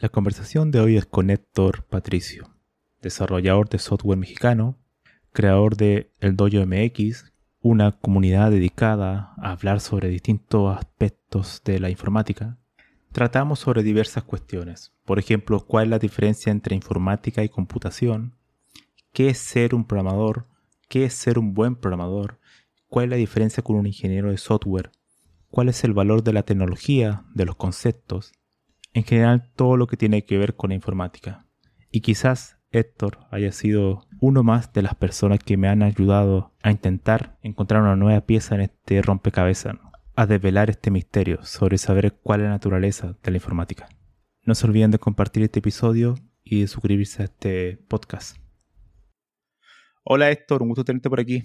La conversación de hoy es con Héctor Patricio, desarrollador de software mexicano, creador de El Dojo MX, una comunidad dedicada a hablar sobre distintos aspectos de la informática. Tratamos sobre diversas cuestiones, por ejemplo, cuál es la diferencia entre informática y computación, qué es ser un programador, qué es ser un buen programador, cuál es la diferencia con un ingeniero de software, cuál es el valor de la tecnología, de los conceptos, en general todo lo que tiene que ver con la informática. Y quizás Héctor haya sido uno más de las personas que me han ayudado a intentar encontrar una nueva pieza en este rompecabezas, a desvelar este misterio sobre saber cuál es la naturaleza de la informática. No se olviden de compartir este episodio y de suscribirse a este podcast. Hola Héctor, un gusto tenerte por aquí.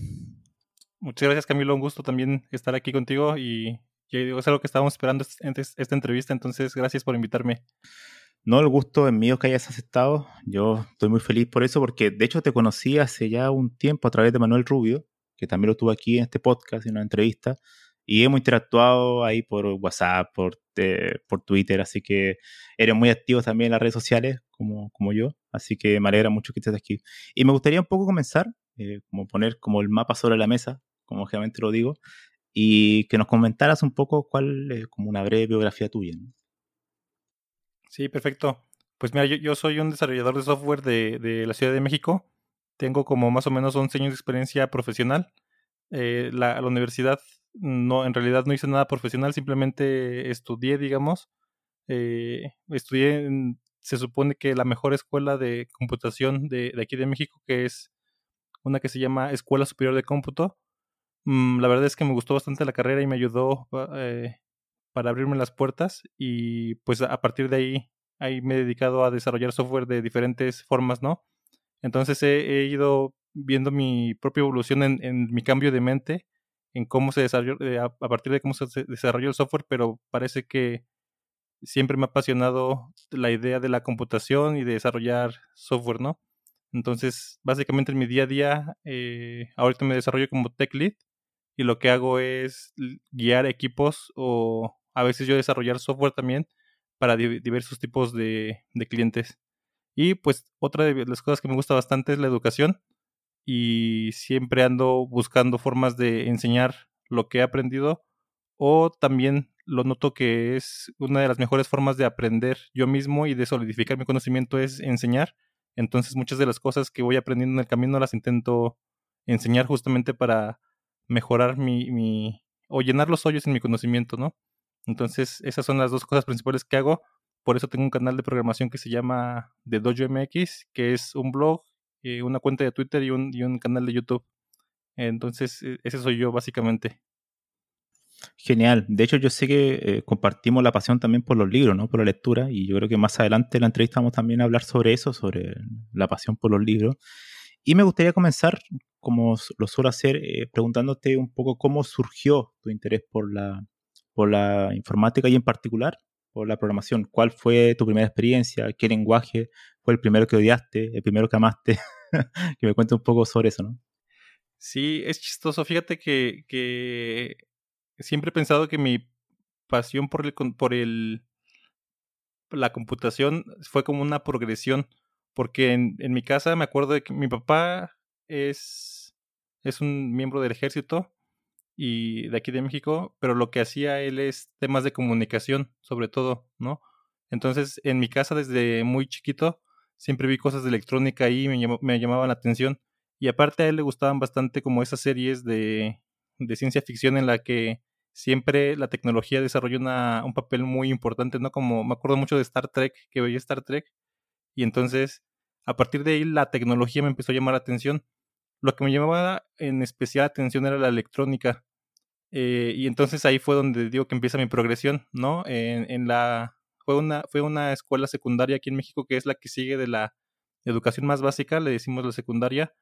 Muchas gracias Camilo, un gusto también estar aquí contigo y, digo, es algo que estábamos esperando esta entrevista, entonces gracias por invitarme. No, el gusto es mío que hayas aceptado. Yo estoy muy feliz por eso, porque de hecho te conocí hace ya un tiempo a través de Manuel Rubio, que también lo tuve aquí en este podcast, en una entrevista, y hemos interactuado ahí por WhatsApp, por, Twitter, así que eres muy activo también en las redes sociales, como, yo, así que me alegra mucho que estés aquí. Y me gustaría un poco comenzar, eh, como poner como el mapa sobre la mesa, como generalmente lo digo, y que nos comentaras un poco cuál es como una breve biografía tuya. Sí, perfecto. Pues mira, yo, soy un desarrollador de software de, de, la Ciudad de México. Tengo como más o menos 11 años de experiencia profesional. Eh, la, la, universidad no, en realidad no hice nada profesional, simplemente estudié, digamos. Eh, estudié en, se supone que la mejor escuela de computación de, de, aquí de México, que es una que se llama Escuela Superior de Cómputo. Mm, la verdad es que me gustó bastante la carrera y me ayudó eh, para abrirme las puertas y pues a partir de ahí, ahí me he dedicado a desarrollar software de diferentes formas, ¿no? Entonces he, he ido viendo mi propia evolución en, en mi cambio de mente en cómo se desarrolló, eh, a, partir de cómo se desarrolló el software, pero parece que siempre me ha apasionado la idea de la computación y de desarrollar software, ¿no? Entonces, básicamente en mi día a día, eh, ahorita me desarrollo como tech lead y lo que hago es guiar equipos o a veces yo desarrollar software también para diversos tipos de, de clientes. Y pues otra de las cosas que me gusta bastante es la educación y siempre ando buscando formas de enseñar lo que he aprendido o también lo noto que es una de las mejores formas de aprender yo mismo y de solidificar mi conocimiento es enseñar. Entonces muchas de las cosas que voy aprendiendo en el camino las intento enseñar justamente para mejorar mi, mi o llenar los hoyos en mi conocimiento, ¿no? Entonces esas son las dos cosas principales que hago. Por eso tengo un canal de programación que se llama The Dojo MX, que es un blog eh, una cuenta de Twitter y un, y un canal de YouTube. Entonces, e, ese soy yo básicamente. Genial. De hecho, yo sé que eh, compartimos la pasión también por los libros, ¿no? Por la lectura. Y yo creo que más adelante en la entrevista vamos también a hablar sobre eso, sobre la pasión por los libros. Y me gustaría comenzar, como lo suelo hacer, eh, preguntándote un poco cómo surgió tu interés por la, por la informática y en particular por la programación. ¿Cuál fue tu primera experiencia? ¿Qué lenguaje fue el primero que odiaste? ¿El primero que amaste? que me cuente un poco sobre eso, ¿no? Sí, es chistoso. Fíjate que, que siempre he pensado que mi pasión por el, por el la computación fue como una progresión. Porque en, en mi casa me acuerdo de que mi papá es, es un miembro del ejército y de aquí de México, pero lo que hacía él es temas de comunicación, sobre todo, ¿no? Entonces, en mi casa desde muy chiquito, siempre vi cosas de electrónica ahí, me, me llamaban la atención. Y aparte a él le gustaban bastante como esas series de, de ciencia ficción en la que siempre la tecnología desarrolla una, un papel muy importante, ¿no? Como me acuerdo mucho de Star Trek, que veía Star Trek, y entonces a partir de ahí la tecnología me empezó a llamar la atención. Lo que me llamaba en especial atención era la electrónica. Eh, y entonces ahí fue donde digo que empieza mi progresión, ¿no? En, en la fue una, fue una escuela secundaria aquí en México que es la que sigue de la educación más básica, le decimos la secundaria.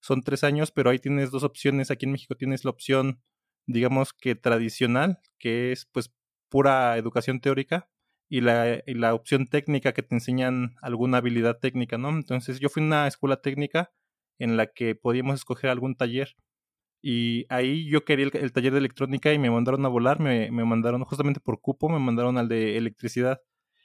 Son tres años, pero ahí tienes dos opciones. Aquí en México tienes la opción, digamos que tradicional, que es pues pura educación teórica, y la, y la opción técnica que te enseñan alguna habilidad técnica, ¿no? Entonces yo fui a una escuela técnica en la que podíamos escoger algún taller y ahí yo quería el, taller de electrónica y me mandaron a volar, me, me, mandaron justamente por cupo, me mandaron al de electricidad.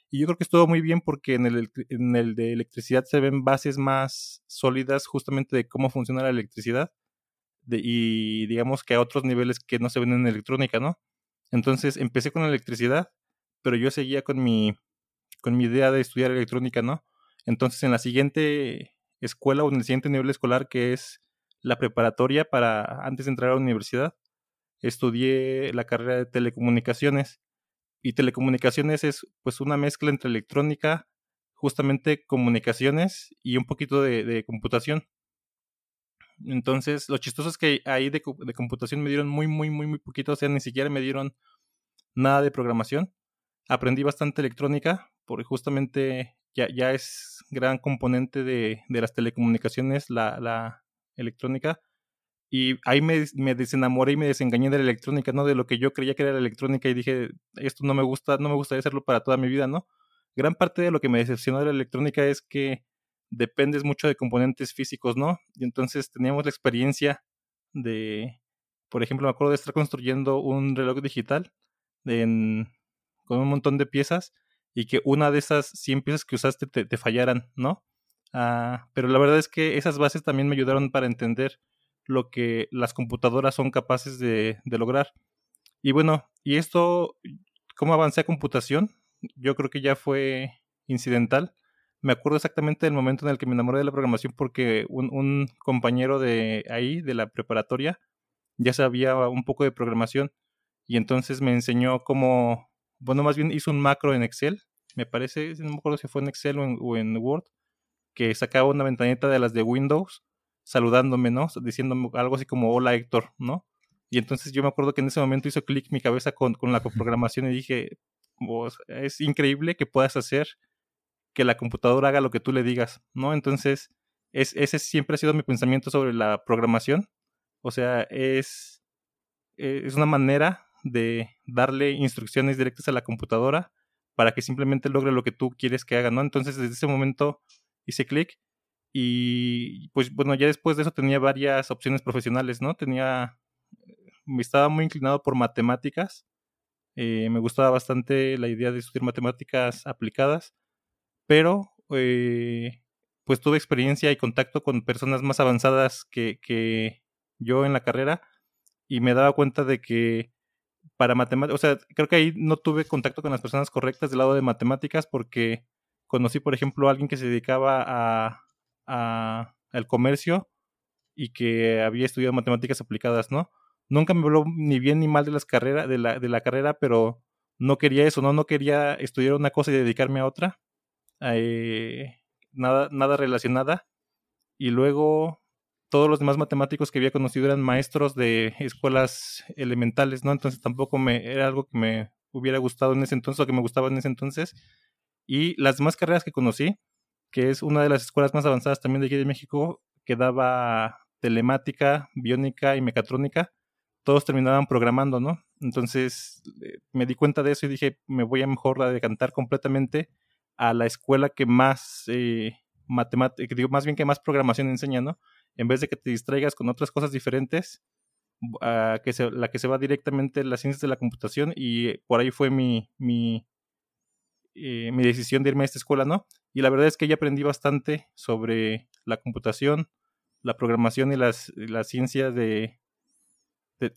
Y yo creo que estuvo muy bien porque en el, en el de electricidad se ven bases más sólidas justamente de cómo funciona la electricidad de, y digamos que a otros niveles que no se ven en electrónica, ¿no? Entonces empecé con electricidad, pero yo seguía con mi, con mi idea de estudiar electrónica, ¿no? Entonces en la siguiente escuela o en el siguiente nivel escolar que es la preparatoria para antes de entrar a la universidad, estudié la carrera de telecomunicaciones y telecomunicaciones es pues una mezcla entre electrónica, justamente comunicaciones y un poquito de, computación. Entonces, lo chistoso es que ahí de, de, computación me dieron muy, muy, muy, muy poquito, o sea, ni siquiera me dieron nada de programación. Aprendí bastante electrónica, porque justamente ya, ya es gran componente de, de las telecomunicaciones la, la electrónica. Y ahí me, me, desenamoré y me desengañé de la electrónica, ¿no? De lo que yo creía que era la electrónica y dije, esto no me gusta, no me gustaría hacerlo para toda mi vida, ¿no? Gran parte de lo que me decepcionó de la electrónica es que dependes mucho de componentes físicos, ¿no? Y entonces teníamos la experiencia de, por ejemplo, me acuerdo de estar construyendo un reloj digital en, con un montón de piezas y que una de esas 100 piezas que usaste te, fallaran, ¿no? Ah, pero la verdad es que esas bases también me ayudaron para entender lo que las computadoras son capaces de, lograr. Y bueno, y esto, ¿cómo avancé a computación? Yo creo que ya fue incidental. Me acuerdo exactamente del momento en el que me enamoré de la programación porque un, un compañero de ahí, de la preparatoria, ya sabía un poco de programación y entonces me enseñó cómo, bueno, más bien hizo un macro en Excel, me parece, no me acuerdo si fue en Excel o en Word, que sacaba una ventanita de las de Windows saludándome, ¿no? Diciéndome algo así como hola Héctor, ¿no? Y entonces yo me acuerdo que en ese momento hizo clic mi cabeza con, con la programación y dije, es increíble que puedas hacer que la computadora haga lo que tú le digas, ¿no? Entonces, es, ese siempre ha sido mi pensamiento sobre la programación. O sea, es, es una manera de darle instrucciones directas a la computadora para que simplemente logre lo que tú quieres que haga, ¿no? Entonces, desde ese momento hice clic y pues bueno, ya después de eso tenía varias opciones profesionales, ¿no? Tenía, me estaba muy inclinado por matemáticas, eh, me gustaba bastante la idea de estudiar matemáticas aplicadas, pero eh, pues tuve experiencia y contacto con personas más avanzadas que, que yo en la carrera y me daba cuenta de que para matemáticas, o sea, creo que ahí no tuve contacto con las personas correctas del lado de matemáticas porque conocí, por ejemplo, a alguien que se dedicaba a al comercio y que había estudiado matemáticas aplicadas, ¿no? Nunca me habló ni bien ni mal de las carreras, de la, de la carrera, pero no quería eso, ¿no? No quería estudiar una cosa y dedicarme a otra. Eh, nada, nada relacionada. Y luego todos los demás matemáticos que había conocido eran maestros de escuelas elementales, ¿no? Entonces tampoco me era algo que me hubiera gustado en ese entonces o que me gustaba en ese entonces. Y las demás carreras que conocí, que es una de las escuelas más avanzadas también de aquí de México, que daba telemática, biónica y mecatrónica, todos terminaban programando, ¿no? Entonces eh, me di cuenta de eso y dije, me voy a mejor a decantar completamente a la escuela que más eh, matemática, digo, más bien que más programación enseña, ¿no? En vez de que te distraigas con otras cosas diferentes, que la que se va directamente las ciencias de la computación y por ahí fue mi, mi, eh, mi decisión de irme a esta escuela, ¿no? Y la verdad es que ya aprendí bastante sobre la computación, la programación y las, ciencias de,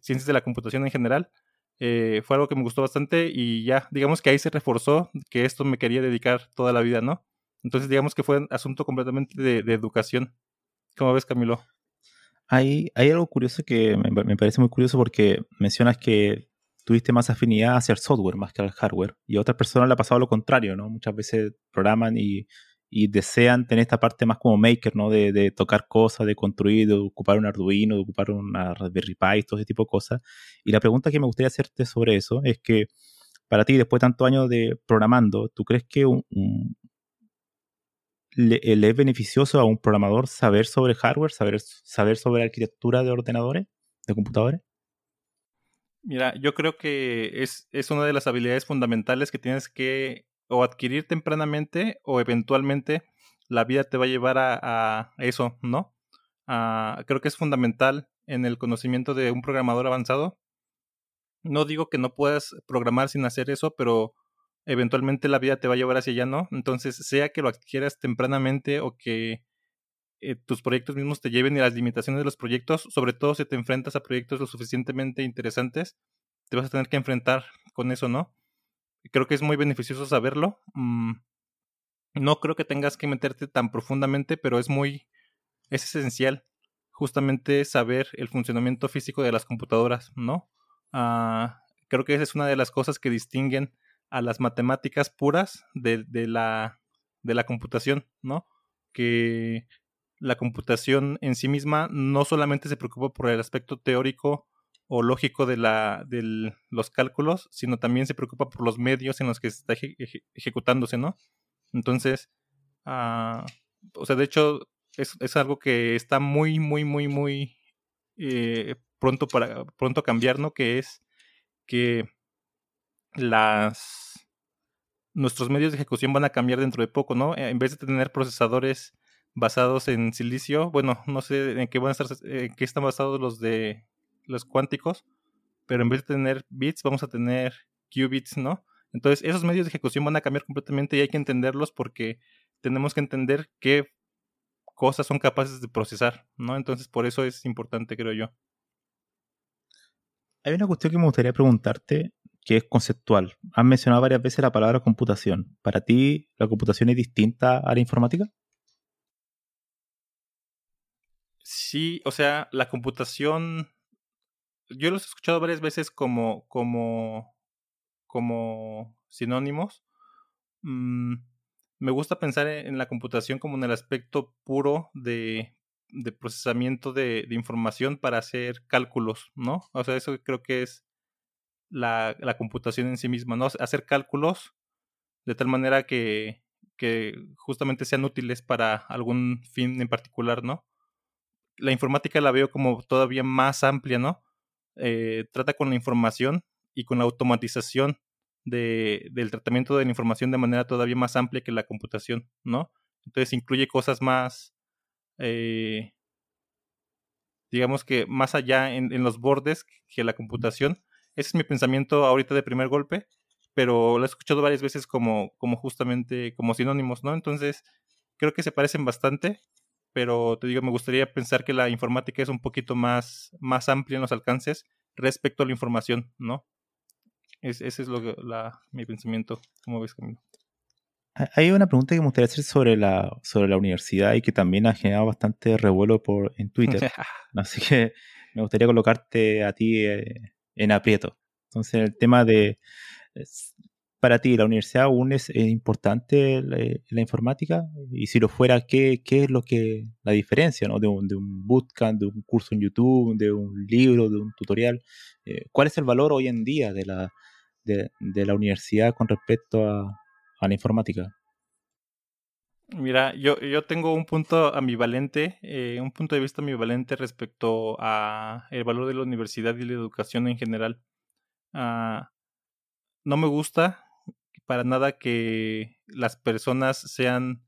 ciencias de la computación en general. eh, fue algo que me gustó bastante y ya, digamos que ahí se reforzó que esto me quería dedicar toda la vida, ¿no? Entonces, digamos que fue un asunto completamente de, educación. ¿Cómo ves, Camilo? Hay, hay algo curioso que me, me, parece muy curioso porque mencionas que tuviste más afinidad hacia el software más que al hardware y a otras personas le ha pasado lo contrario, ¿no? Muchas veces programan y y desean tener esta parte más como maker, ¿no? De, de, tocar cosas, de construir, de ocupar un Arduino, de ocupar una Raspberry Pi, todo ese tipo de cosas. Y la pregunta que me gustaría hacerte sobre eso es que para ti, después de tantos años de programando, ¿tú crees que un, le, es beneficioso a un programador saber sobre hardware, saber, saber sobre arquitectura de ordenadores, de computadores? Mira, yo creo que es, es una de las habilidades fundamentales que tienes que o adquirir tempranamente o eventualmente la vida te va a llevar a, eso, ¿no? creo que es fundamental en el conocimiento de un programador avanzado. No digo que no puedas programar sin hacer eso, pero eventualmente la vida te va a llevar hacia allá, ¿no? Entonces, sea que lo adquieras tempranamente o que eh, tus proyectos mismos te lleven y las limitaciones de los proyectos, sobre todo si te enfrentas a proyectos lo suficientemente interesantes, te vas a tener que enfrentar con eso, ¿no? Creo que es muy beneficioso saberlo. Mm, no creo que tengas que meterte tan profundamente, pero es muy, es esencial justamente saber el funcionamiento físico de las computadoras, ¿no? Ah, creo que esa es una de las cosas que distinguen a las matemáticas puras de, de, la, de la computación, ¿no? Que la computación en sí misma no solamente se preocupa por el aspecto teórico o lógico de, la, de los cálculos, sino también se preocupa por los medios en los que se está ejecutándose, ¿no? Entonces, uh, o sea, de hecho, es, es, algo que está muy, muy, muy, muy eh, pronto, para, pronto a cambiar, ¿no? Que es que las nuestros medios de ejecución van a cambiar dentro de poco, ¿no? En vez de tener procesadores basados en silicio, bueno, no sé en qué van a estar, en qué están basados los de los cuánticos, pero en vez de tener bits, vamos a tener qubits, ¿no? Entonces, esos medios de ejecución van a cambiar completamente y hay que entenderlos porque tenemos que entender qué cosas son capaces de procesar, ¿no? Entonces, por eso es importante, creo yo. Hay una cuestión que me gustaría preguntarte que es conceptual. Has mencionado varias veces la palabra computación. ¿Para ti la computación es distinta a la informática? Sí, o sea, la computación yo los he escuchado varias veces como, como, como sinónimos. Mm, me gusta pensar en la computación como en el aspecto puro de, de procesamiento de, de, información para hacer cálculos, ¿no? O sea, eso creo que es la, la computación en sí misma, ¿no? Hacer cálculos de tal manera que, que justamente sean útiles para algún fin en particular, ¿no? La informática la veo como todavía más amplia, ¿no? Eh, trata con la información y con la automatización de, del tratamiento de la información de manera todavía más amplia que la computación, ¿no? Entonces incluye cosas más, eh, digamos que más allá en, en, los bordes que la computación. Ese es mi pensamiento ahorita de primer golpe, pero lo he escuchado varias veces como, como justamente como sinónimos, ¿no? Entonces creo que se parecen bastante pero te digo, me gustaría pensar que la informática es un poquito más, más amplia en los alcances respecto a la información, ¿no? ese es lo la, mi pensamiento. ¿Cómo ves, Camilo? Hay una pregunta que me gustaría hacer sobre la, sobre la universidad y que también ha generado bastante revuelo por, en Twitter. Así que me gustaría colocarte a ti eh, en aprieto. Entonces, el tema de para ti, ¿la universidad aún es, importante la, informática? Y si lo fuera, ¿qué, ¿qué, es lo que la diferencia ¿no? de, un, de un bootcamp, de un curso en YouTube, de un libro, de un tutorial? Eh, ¿Cuál es el valor hoy en día de la, de, la universidad con respecto a, la informática? Mira, yo, yo tengo un punto ambivalente, eh, un punto de vista ambivalente respecto a el valor de la universidad y la educación en general. Ah, no me gusta para nada que las personas sean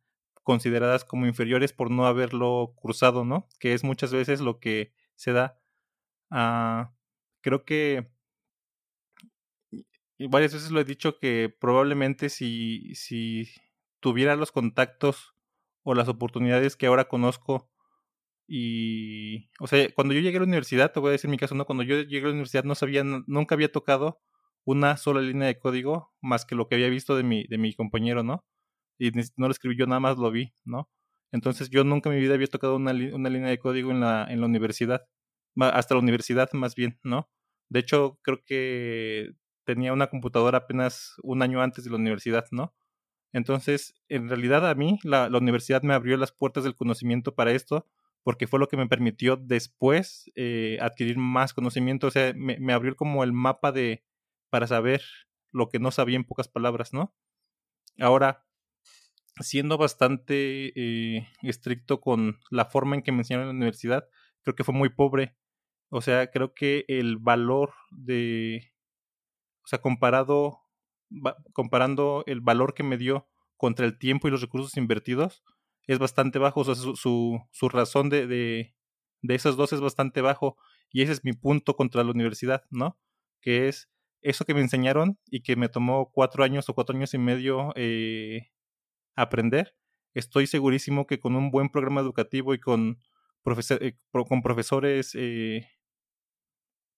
consideradas como inferiores por no haberlo cruzado, ¿no? Que es muchas veces lo que se da. Ah, creo que varias veces lo he dicho que probablemente si, si tuviera los contactos o las oportunidades que ahora conozco Y, o sea, cuando yo llegué a la universidad, te voy a decir mi caso, ¿no? Cuando yo llegué a la universidad no sabía, nunca había tocado una sola línea de código más que lo que había visto de mi, de mi compañero, ¿no? Y no lo escribí yo, nada más lo vi, ¿no? Entonces yo nunca en mi vida había tocado una, una línea de código en la, en la universidad, hasta la universidad más bien, ¿no? De hecho, creo que tenía una computadora apenas un año antes de la universidad, ¿no? Entonces, en realidad a mí la, universidad me abrió las puertas del conocimiento para esto, porque fue lo que me permitió después eh, adquirir más conocimiento, o sea, me, me, abrió como el mapa de para saber lo que no sabía en pocas palabras, ¿no? Ahora, siendo bastante eh, estricto con la forma en que me enseñaron en la universidad, creo que fue muy pobre. O sea, creo que el valor de, o sea, comparado, comparando el valor que me dio contra el tiempo y los recursos invertidos, es bastante bajo. O sea, su, su, razón de, de, de esos dos es bastante bajo. Y ese es mi punto contra la universidad, ¿no? Que es eso que me enseñaron y que me tomó cuatro años o cuatro años y medio eh, aprender, estoy segurísimo que con un buen programa educativo y con, eh, con profesores eh,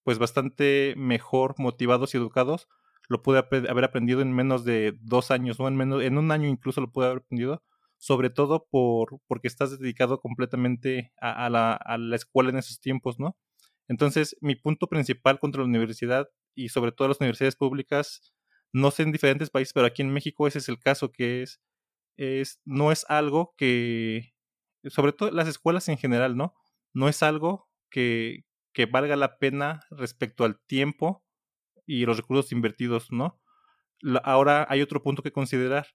pues bastante mejor motivados y educados, lo pude haber aprendido en menos de dos años, o en menos, en un año incluso lo pude haber aprendido, sobre todo por, porque estás dedicado completamente a, la, a la escuela en esos tiempos, ¿no? Entonces, mi punto principal contra la universidad y sobre todo las universidades públicas, no sé en diferentes países, pero aquí en México ese es el caso, que es es, no es algo que, sobre todo las escuelas en general, ¿no? No es algo que, que valga la pena respecto al tiempo y los recursos invertidos, ¿no? ahora hay otro punto que considerar.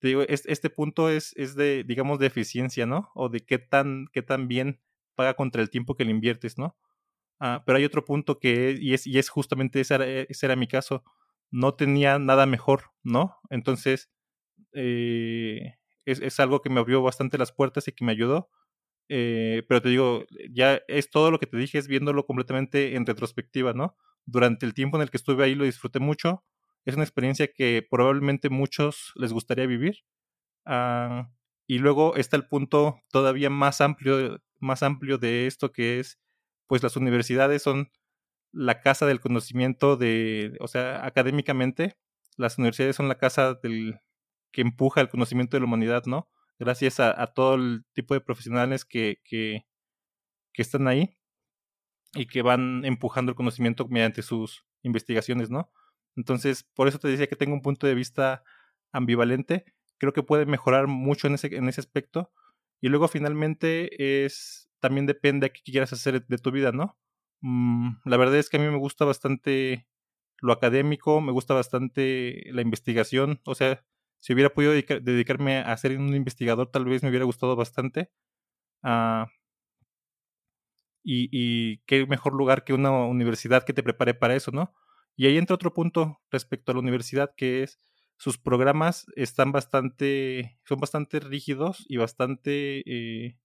Te digo, este, punto es, es de, digamos, de eficiencia, ¿no? O de qué tan, qué tan bien paga contra el tiempo que le inviertes, ¿no? Ah, pero hay otro punto que, y es, y es justamente ese ese era mi caso, no tenía nada mejor, ¿no? Entonces, eh, es, algo que me abrió bastante las puertas y que me ayudó. Eh, pero te digo, ya es todo lo que te dije, es viéndolo completamente en retrospectiva, ¿no? Durante el tiempo en el que estuve ahí lo disfruté mucho. Es una experiencia que probablemente muchos les gustaría vivir. Ah, y luego está el punto todavía más amplio, más amplio de esto que es, pues las universidades son la casa del conocimiento de, o sea, académicamente, las universidades son la casa del, que empuja el conocimiento de la humanidad, ¿no? Gracias a, todo el tipo de profesionales que, que, que, están ahí y que van empujando el conocimiento mediante sus investigaciones, ¿no? Entonces, por eso te decía que tengo un punto de vista ambivalente. Creo que puede mejorar mucho en ese, en ese aspecto. Y luego, finalmente, es también depende de qué quieras hacer de tu vida, ¿no? Mm, la verdad es que a mí me gusta bastante lo académico, me gusta bastante la investigación, o sea, si hubiera podido dedicarme a ser un investigador, tal vez me hubiera gustado bastante. Uh, y, y, qué mejor lugar que una universidad que te prepare para eso, ¿no? Y ahí entra otro punto respecto a la universidad, que es sus programas están bastante, son bastante rígidos y bastante eh,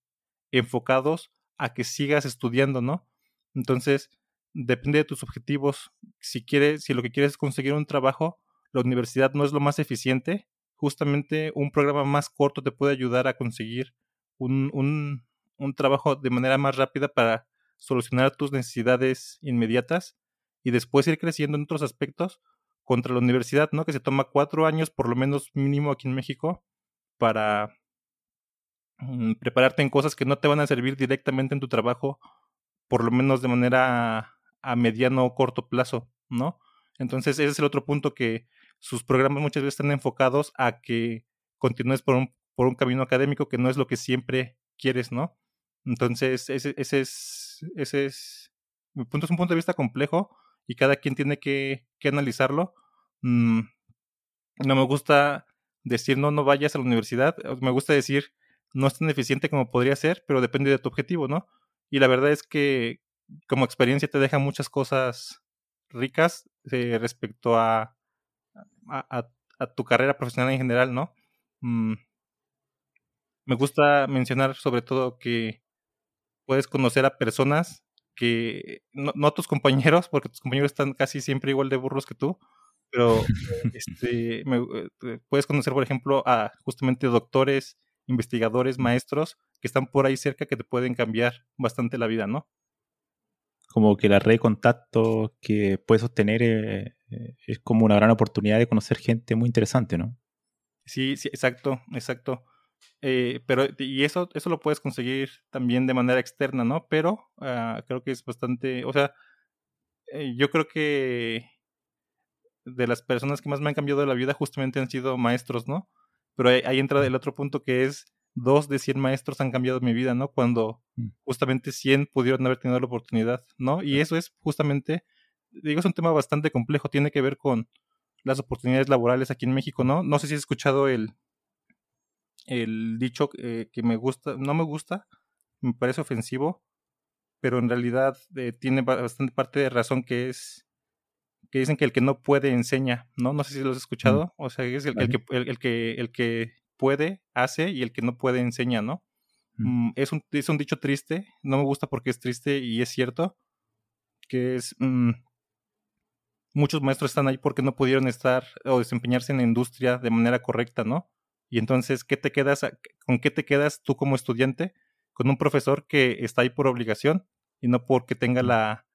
enfocados a que sigas estudiando, ¿no? Entonces, depende de tus objetivos. Si quieres, si lo que quieres es conseguir un trabajo, la universidad no es lo más eficiente, justamente un programa más corto te puede ayudar a conseguir un, un, un trabajo de manera más rápida para solucionar tus necesidades inmediatas y después ir creciendo en otros aspectos contra la universidad, ¿no? Que se toma cuatro años, por lo menos mínimo aquí en México, para mm, prepararte en cosas que no te van a servir directamente en tu trabajo, por lo menos de manera a mediano o corto plazo, ¿no? Entonces ese es el otro punto que sus programas muchas veces están enfocados a que continúes por un, por un camino académico que no es lo que siempre quieres, ¿no? Entonces, ese, ese es, ese es, un punto de vista complejo y cada quien tiene que, que analizarlo. Mm, no me gusta decir no, no vayas a la universidad, me gusta decir no es tan eficiente como podría ser, pero depende de tu objetivo, ¿no? Y la verdad es que como experiencia te deja muchas cosas ricas eh, respecto a, a, tu carrera profesional en general, ¿no? Mm, me gusta mencionar sobre todo que puedes conocer a personas que, no, no, a tus compañeros, porque tus compañeros están casi siempre igual de burros que tú, pero este, eh, puedes conocer, por ejemplo, a justamente doctores, investigadores, maestros que están por ahí cerca que te pueden cambiar bastante la vida, ¿no? Como que la red de contactos que puedes sostener eh, eh, es como una gran oportunidad de conocer gente muy interesante, ¿no? Sí, sí, exacto, exacto. Eh, pero, y eso, eso lo puedes conseguir también de manera externa, ¿no? Pero ah, creo que es bastante, o sea, yo creo que de las personas que más me han cambiado la vida justamente han sido maestros, ¿no? Pero ahí, entra el otro punto que es, dos de 100 maestros han cambiado mi vida, ¿no? Cuando mm. justamente 100 pudieron haber tenido la oportunidad, ¿no? Y eso es justamente, digo, es un tema bastante complejo, tiene que ver con las oportunidades laborales aquí en México, ¿no? No sé si has escuchado el, el dicho eh, que me gusta, no me gusta, me parece ofensivo, pero en realidad eh, tiene bastante parte de razón que es que dicen que el que no puede enseña, ¿no? No sé si lo has escuchado. O sea, es el, que, el, que, el que puede hace y el que no puede enseña, ¿no? Mm, es, un, es un dicho triste, no me gusta porque es triste y es cierto, que es... Mm, muchos maestros están ahí porque no pudieron estar o desempeñarse en la industria de manera correcta, ¿no? Y entonces, ¿qué te quedas, ¿con qué te quedas tú como estudiante? Con un profesor que está ahí por obligación y no porque tenga la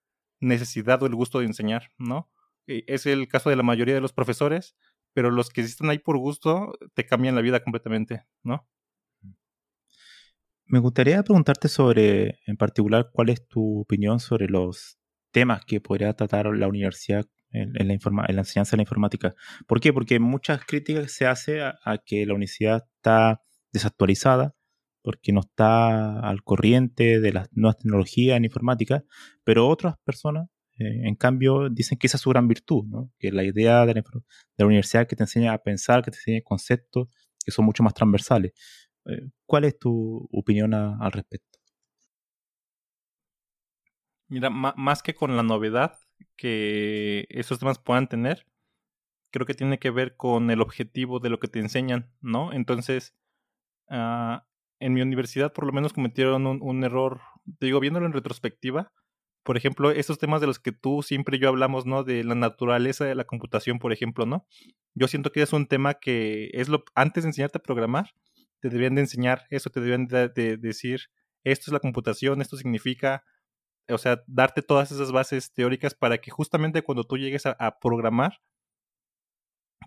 necesidad o el gusto de enseñar, ¿no? Eh, es el caso de la mayoría de los profesores, pero los que están ahí por gusto te cambian la vida completamente, ¿no? Me gustaría preguntarte sobre, en particular, cuál es tu opinión sobre los temas que podría tratar la universidad en, la, en la, enseñanza de la informática. ¿Por qué? Porque muchas críticas se hace a, que la universidad está desactualizada, porque no está al corriente de las nuevas tecnologías en informática, pero otras personas eh, en cambio, dicen que esa es su gran virtud, ¿no? que la idea de la, universidad que te enseña a pensar, que te enseña conceptos que son mucho más transversales. Eh, ¿Cuál es tu opinión al respecto? Mira, más que con la novedad que esos temas puedan tener, creo que tiene que ver con el objetivo de lo que te enseñan, ¿no? Entonces, ah, en mi universidad por lo menos cometieron un, error, te digo, viéndolo en retrospectiva, por ejemplo, estos temas de los que tú siempre y yo hablamos, ¿no? De la naturaleza de la computación, por ejemplo, ¿no? Yo siento que es un tema que es lo, antes de enseñarte a programar, te deberían de enseñar eso, te deberían de, decir, esto es la computación, esto significa, o sea, darte todas esas bases teóricas para que justamente cuando tú llegues a, programar,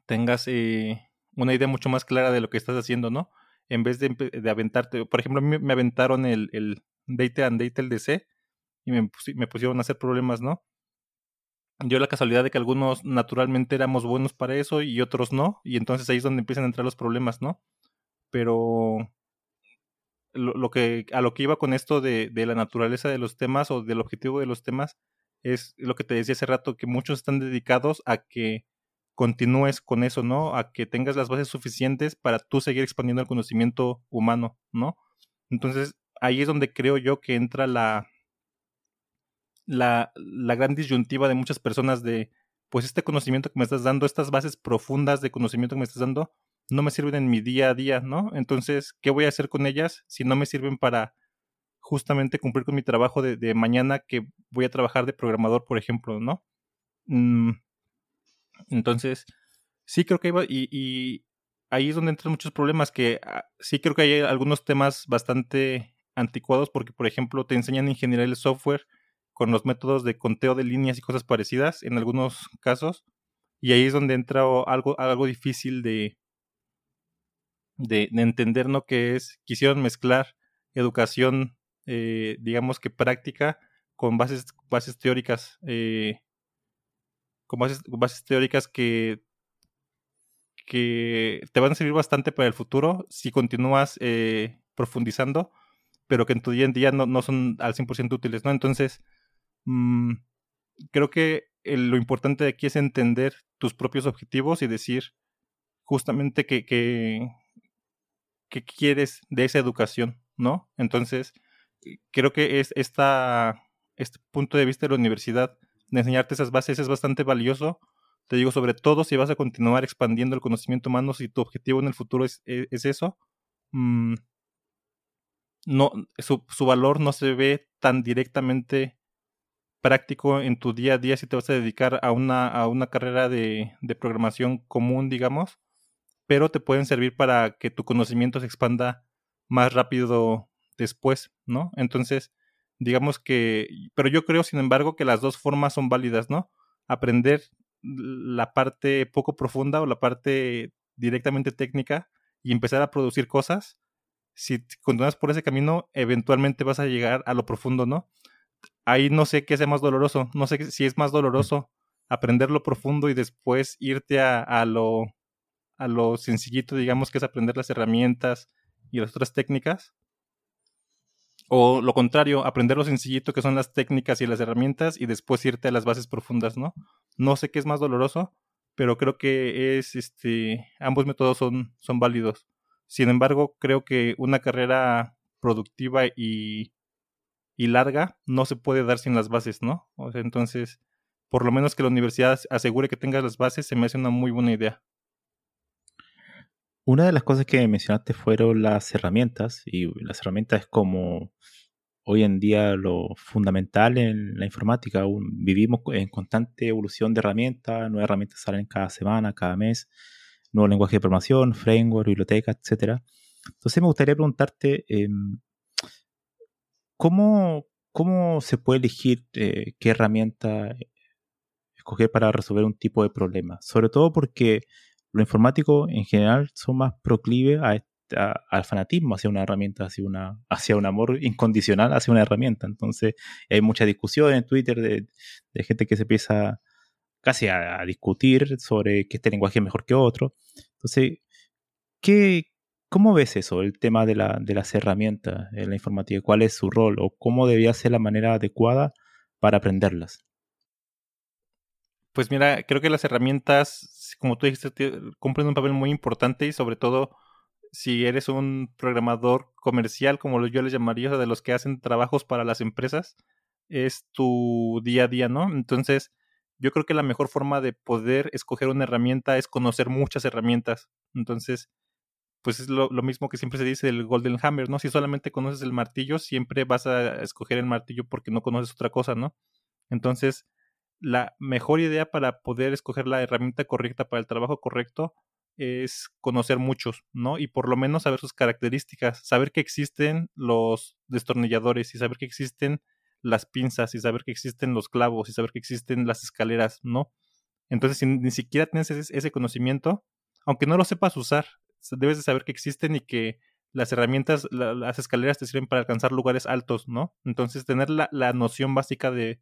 tengas eh, una idea mucho más clara de lo que estás haciendo, ¿no? En vez de, aventarte, por ejemplo, mí me aventaron el, el Data and Data DC, y me, pusieron a hacer problemas, ¿no? Yo la casualidad de que algunos naturalmente éramos buenos para eso y otros no, y entonces ahí es donde empiezan a entrar los problemas, ¿no? Pero lo, que a lo que iba con esto de, de, la naturaleza de los temas o del objetivo de los temas es lo que te decía hace rato, que muchos están dedicados a que continúes con eso, ¿no? A que tengas las bases suficientes para tú seguir expandiendo el conocimiento humano, ¿no? Entonces, ahí es donde creo yo que entra la, la, la gran disyuntiva de muchas personas de, pues este conocimiento que me estás dando, estas bases profundas de conocimiento que me estás dando, no me sirven en mi día a día, ¿no? Entonces, ¿qué voy a hacer con ellas si no me sirven para justamente cumplir con mi trabajo de, mañana que voy a trabajar de programador, por ejemplo, ¿no? Mm, entonces, sí creo que iba, y, y, ahí es donde entran muchos problemas, que ah, sí creo que hay algunos temas bastante anticuados, porque, por ejemplo, te enseñan ingeniería del software, con los métodos de conteo de líneas y cosas parecidas en algunos casos. Y ahí es donde entra algo, algo difícil de, de, entender, ¿no? Que es, quisieron mezclar educación, eh, digamos que práctica, con bases, bases teóricas, eh, con bases, bases teóricas que, que te van a servir bastante para el futuro si continúas eh, profundizando, pero que en tu día en día no, no son al 100% útiles, ¿no? Entonces, Mm, creo que lo importante de aquí es entender tus propios objetivos y decir justamente que, que, quieres de esa educación, ¿no? Entonces, creo que es esta, este punto de vista de la universidad, de enseñarte esas bases, es bastante valioso. Te digo, sobre todo si vas a continuar expandiendo el conocimiento humano, si tu objetivo en el futuro es, e, eso, mm, no, su, su valor no se ve tan directamente práctico en tu día a día si te vas a dedicar a una, a una carrera de, de programación común, digamos, pero te pueden servir para que tu conocimiento se expanda más rápido después, ¿no? Entonces, digamos que, pero yo creo, sin embargo, que las dos formas son válidas, ¿no? Aprender la parte poco profunda o la parte directamente técnica y empezar a producir cosas. Si continúas por ese camino, eventualmente vas a llegar a lo profundo, ¿no? Ahí no sé qué sea más doloroso, no sé si es más doloroso aprender lo profundo y después irte a, a lo a lo sencillito, digamos, que es aprender las herramientas y las otras técnicas, o lo contrario, aprender lo sencillito que son las técnicas y las herramientas y después irte a las bases profundas, ¿no? No sé qué es más doloroso, pero creo que es este ambos métodos son, son válidos. Sin embargo, creo que una carrera productiva y, y larga no se puede dar sin las bases, ¿no? O sea, entonces, por lo menos que la universidad asegure que tengas las bases se me hace una muy buena idea. Una de las cosas que mencionaste fueron las herramientas, y las herramientas es como hoy en día lo fundamental en la informática. vivimos en constante evolución de herramientas, nuevas herramientas salen cada semana, cada mes, nuevo lenguaje de programación, framework, biblioteca, etc. Entonces me gustaría preguntarte, em, ¿cómo, ¿cómo, se puede elegir eh, qué herramienta escoger para resolver un tipo de problema? Sobre todo porque los informáticos en general son más proclives al fanatismo hacia una herramienta, hacia, un amor incondicional hacia una herramienta. Entonces hay mucha discusión en Twitter de, gente que se empieza casi a, discutir sobre que este lenguaje es mejor que otro. Entonces, ¿qué, ¿cómo ves eso, el tema de, de las herramientas en la informática? ¿Cuál es su rol o cómo debía ser la manera adecuada para aprenderlas? Pues mira, creo que las herramientas, como tú dijiste, cumplen un papel muy importante y sobre todo si eres un programador comercial, como yo les llamaría, de los que hacen trabajos para las empresas, es tu día a día, ¿no? Entonces, yo creo que la mejor forma de poder escoger una herramienta es conocer muchas herramientas. Entonces, pues es lo, lo, mismo que siempre se dice el Golden Hammer, ¿no? Si solamente conoces el martillo, siempre vas a escoger el martillo porque no conoces otra cosa, ¿no? Entonces, la mejor idea para poder escoger la herramienta correcta para el trabajo correcto es conocer muchos, ¿no? Y por lo menos saber sus características, saber que existen los destornilladores y saber que existen las pinzas y saber que existen los clavos y saber que existen las escaleras, ¿no? Entonces, si ni siquiera tienes ese, conocimiento, aunque no lo sepas usar, debes de saber que existen y que las herramientas, las escaleras te sirven para alcanzar lugares altos, ¿no? Entonces, tener la, la noción básica de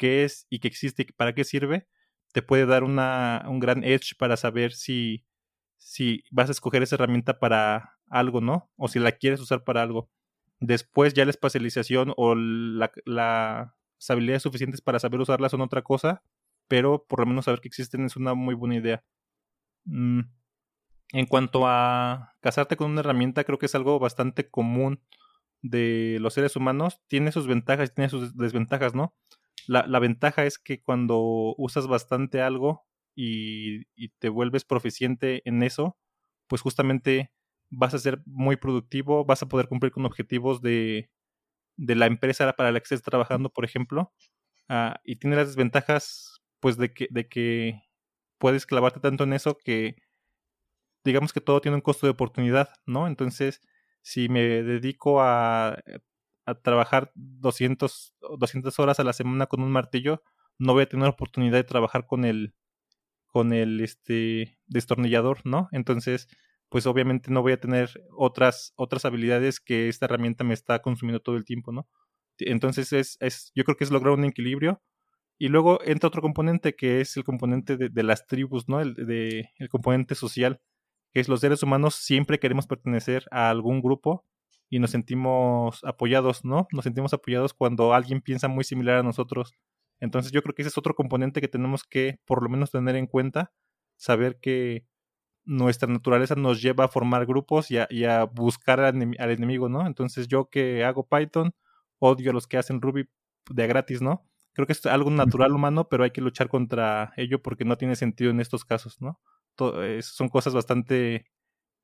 qué es y qué existe y para qué sirve, te puede dar una, un gran edge para saber si, si vas a escoger esa herramienta para algo, ¿no? O si la quieres usar para algo. Después ya la especialización o la, las habilidades suficientes para saber usarla son otra cosa, pero por lo menos saber que existen es una muy buena idea. Mm. En cuanto a casarte con una herramienta, creo que es algo bastante común de los seres humanos. Tiene sus ventajas y tiene sus desventajas, ¿no? La, ventaja es que cuando usas bastante algo y, te vuelves proficiente en eso, pues justamente vas a ser muy productivo, vas a poder cumplir con objetivos de, de la empresa para la que estés trabajando, por ejemplo, ah, y tiene las desventajas, pues, de que, de que puedes clavarte tanto en eso que digamos que todo tiene un costo de oportunidad, ¿no? Entonces, si me dedico a a trabajar 200, 200 horas a la semana con un martillo, no voy a tener oportunidad de trabajar con el, con el este, destornillador, ¿no? Entonces, pues obviamente no voy a tener otras, otras habilidades que esta herramienta me está consumiendo todo el tiempo, ¿no? Entonces, es, es, yo creo que es lograr un equilibrio. Y luego entra otro componente que es el componente de, de las tribus, ¿no? El, de, el componente social, que es los seres humanos siempre queremos pertenecer a algún grupo y nos sentimos apoyados, ¿no? Nos sentimos apoyados cuando alguien piensa muy similar a nosotros. Entonces yo creo que ese es otro componente que tenemos que por lo menos tener en cuenta, saber que nuestra naturaleza nos lleva a formar grupos y a, buscar al, enemigo, ¿no? Entonces yo que hago Python, odio a los que hacen Ruby de gratis, ¿no? Creo que es algo natural humano, pero hay que luchar contra ello porque no tiene sentido en estos casos, ¿no? son cosas bastante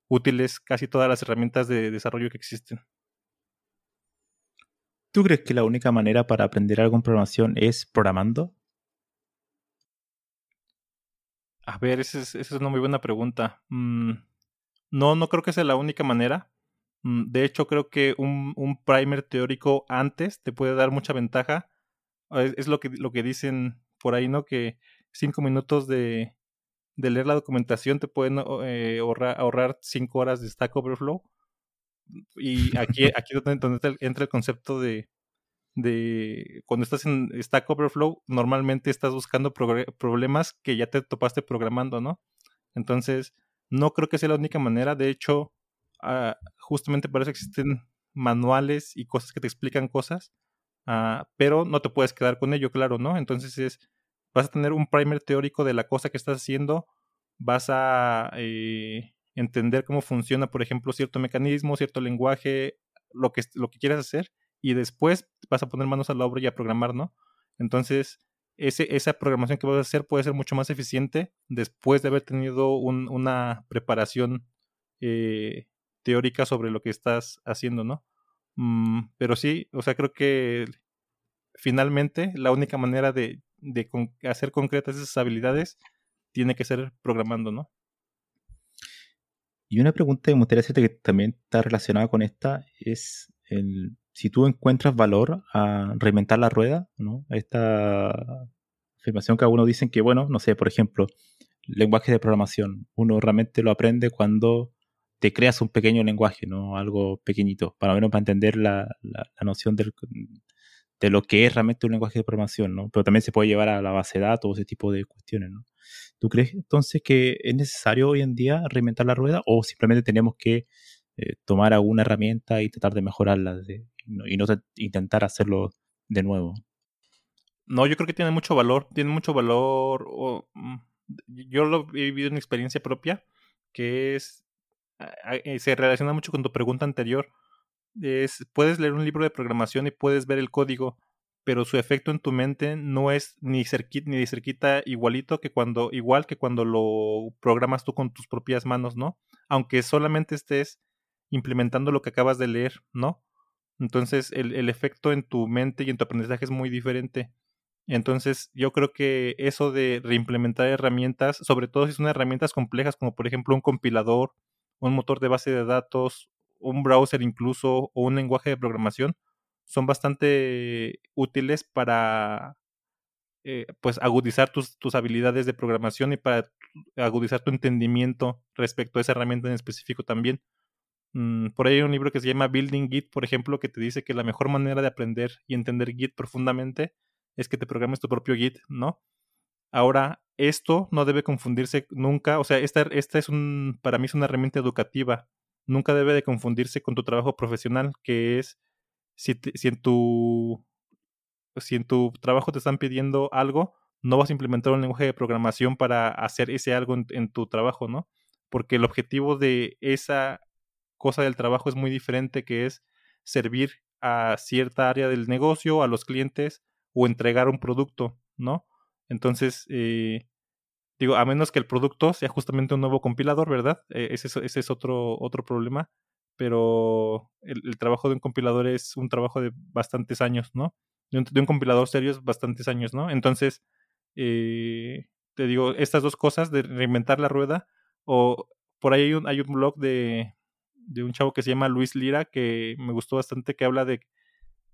útiles casi todas las herramientas de desarrollo que existen. ¿Tú crees que la única manera para aprender algo en programación es programando? A ver, esa es, una muy buena pregunta. Mm, no, no creo que sea la única manera. Mm, de hecho, creo que un, primer teórico antes te puede dar mucha ventaja. Es, lo, que, lo que dicen por ahí, ¿no? Que cinco minutos de, de leer la documentación te pueden eh, ahorrar, ahorrar cinco horas de Stack Overflow. Y aquí, aquí donde, entra el concepto de, de cuando estás en Stack Overflow, normalmente estás buscando problemas que ya te topaste programando, ¿no? Entonces, no creo que sea la única manera. De hecho, ah, justamente para eso existen manuales y cosas que te explican cosas, ah, pero no te puedes quedar con ello, claro, ¿no? Entonces es, vas a tener un primer teórico de la cosa que estás haciendo, vas a eh, entender cómo funciona, por ejemplo, cierto mecanismo, cierto lenguaje, lo que, lo que quieras hacer, y después vas a poner manos a la obra y a programar, ¿no? Entonces, ese, esa programación que vas a hacer puede ser mucho más eficiente después de haber tenido una preparación eh, teórica sobre lo que estás haciendo, ¿no? Mm, pero sí, o sea, creo que finalmente la única manera de, de hacer concretas esas habilidades tiene que ser programando, ¿no? Y una pregunta que me gustaría hacerte que también está relacionada con esta es el, si tú encuentras valor a reinventar la rueda, ¿no? Esta afirmación que algunos dicen que, bueno, no sé, por ejemplo, lenguaje de programación, uno realmente lo aprende cuando te creas un pequeño lenguaje, ¿no? Algo pequeñito, para menos para entender la, la, noción del, de lo que es realmente un lenguaje de programación, ¿no? Pero también se puede llevar a la base de datos, ese tipo de cuestiones, ¿no? ¿Tú crees entonces que es necesario hoy en día reinventar la rueda o simplemente tenemos que eh, tomar alguna herramienta y tratar de mejorarla y no intentar hacerlo de nuevo. No, yo creo que tiene mucho valor, tiene mucho valor. Mm, yo lo he vivido en experiencia propia, que es, eh, se relaciona mucho con tu pregunta anterior. Es, puedes leer un libro de programación y puedes ver el código, pero su efecto en tu mente no es ni cerquita, ni de cerquita igualito que cuando, igual que cuando lo programas tú con tus propias manos, ¿no? Aunque solamente estés implementando lo que acabas de leer, ¿no? Entonces el, el, efecto en tu mente y en tu aprendizaje es muy diferente. Entonces yo creo que eso de reimplementar herramientas, sobre todo si son herramientas complejas como por ejemplo un compilador, un motor de base de datos, un browser incluso o un lenguaje de programación, son bastante útiles para eh, pues agudizar tus, tus habilidades de programación y para agudizar tu entendimiento respecto a esa herramienta en específico también. Mm, por ahí hay un libro que se llama Building Git, por ejemplo, que te dice que la mejor manera de aprender y entender Git profundamente es que te programes tu propio Git, ¿no? Ahora, esto no debe confundirse nunca, o sea, esta, esta es un, para mí es una herramienta educativa, nunca debe de confundirse con tu trabajo profesional, que es si, si, en tu si en tu trabajo te están pidiendo algo, no vas a implementar un lenguaje de programación para hacer ese algo en tu trabajo, ¿no? Porque el objetivo de esa cosa del trabajo es muy diferente, que es servir a cierta área del negocio, a los clientes o entregar un producto, ¿no? Entonces, eh, digo, a menos que el producto sea justamente un nuevo compilador, ¿verdad? Eh, ese, ese, es otro, otro problema, pero el, trabajo de un compilador es un trabajo de bastantes años, ¿no? De un, compilador serio es bastantes años, ¿no? Entonces, eh, te digo, estas dos cosas de reinventar la rueda, o por ahí hay un, hay un blog de, de un chavo que se llama Luis Lira, que me gustó bastante, que habla de,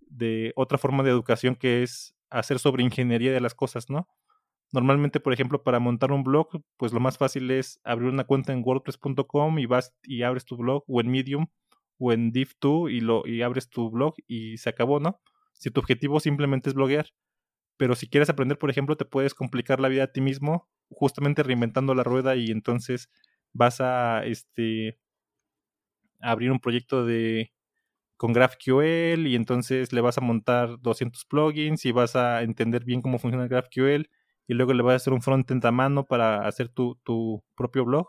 de otra forma de educación que es hacer sobre ingeniería de las cosas, ¿no? Normalmente, por ejemplo, para montar un blog, pues lo más fácil es abrir una cuenta en wordpress.com y vas y abres tu blog, o en Medium, o en Div2 y, lo, y abres tu blog y se acabó, ¿no? Si tu objetivo simplemente es bloguear. Pero si quieres aprender, por ejemplo, te puedes complicar la vida a ti mismo, justamente reinventando la rueda y entonces vas a este abrir un proyecto de con GraphQL y entonces le vas a montar 200 plugins y vas a entender bien cómo funciona el GraphQL y luego le vas a hacer un frontend a mano para hacer tu, tu propio blog.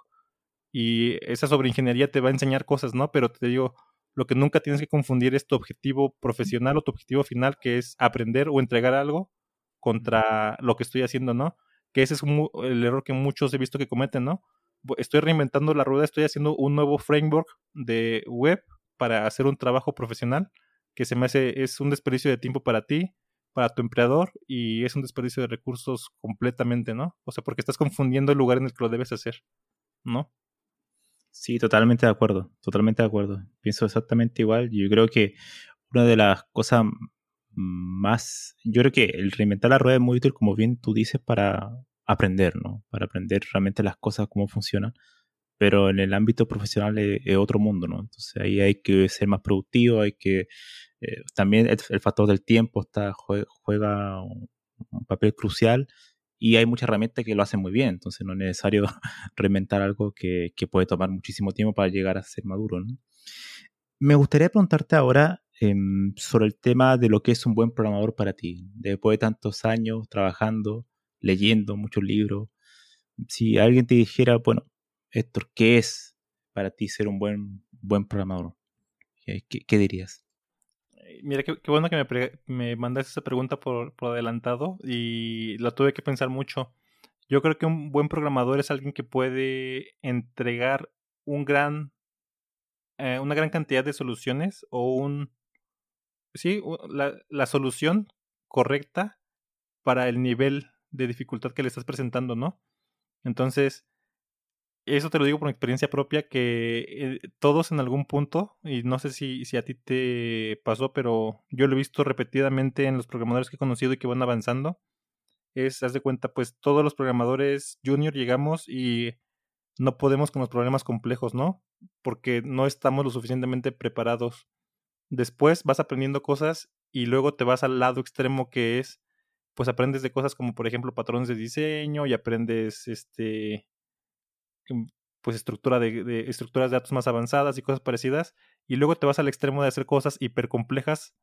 Y esa sobre ingeniería te va a enseñar cosas, ¿no? Pero te digo, lo que nunca tienes que confundir es tu objetivo profesional o tu objetivo final, que es aprender o entregar algo contra lo que estoy haciendo, ¿no? Que ese es el error que muchos he visto que cometen, ¿no? estoy reinventando la rueda, estoy haciendo un nuevo framework de web para hacer un trabajo profesional que se me hace, es un desperdicio de tiempo para ti, para tu empleador y es un desperdicio de recursos completamente, ¿no? O sea, porque estás confundiendo el lugar en el que lo debes hacer, ¿no? Sí, totalmente de acuerdo, totalmente de acuerdo. Pienso exactamente igual. Yo creo que una de las cosas más, yo creo que el reinventar la rueda es muy útil, como bien tú dices, para aprender, ¿no? Para aprender realmente las cosas, cómo funcionan. Pero en el ámbito profesional es, otro mundo, ¿no? Entonces ahí hay que ser más productivo, hay que... Eh, también el, factor del tiempo está, juega, un, un papel crucial y hay muchas herramientas que lo hacen muy bien, entonces no es necesario reinventar algo que, puede tomar muchísimo tiempo para llegar a ser maduro. Me gustaría preguntarte ahora em, sobre el tema de lo que es un buen programador para ti, después de tantos años trabajando, leyendo muchos libros. Si alguien te dijera, bueno, Héctor, ¿qué es para ti ser un buen, buen programador? qué dirías? Mira, qué, bueno que me, me mandaste esa pregunta por, adelantado y la tuve que pensar mucho. Yo creo que un buen programador es alguien que puede entregar un gran, eh, una gran cantidad de soluciones o un, sí, la, la solución correcta para el nivel de dificultad que le estás presentando, ¿no? Entonces, eso te lo digo por experiencia propia, que eh, todos en algún punto, y no sé si, si a ti te pasó, pero yo lo he visto repetidamente en los programadores que he conocido y que van avanzando, es, haz de cuenta, pues todos los programadores junior llegamos y no podemos con los problemas complejos, ¿no? Porque no estamos lo suficientemente preparados. Después vas aprendiendo cosas y luego te vas al lado extremo que es, pues aprendes de cosas como por ejemplo patrones de diseño y aprendes este pues estructura de, estructuras de datos más avanzadas y cosas parecidas, y luego te vas al extremo de hacer cosas hipercomplejas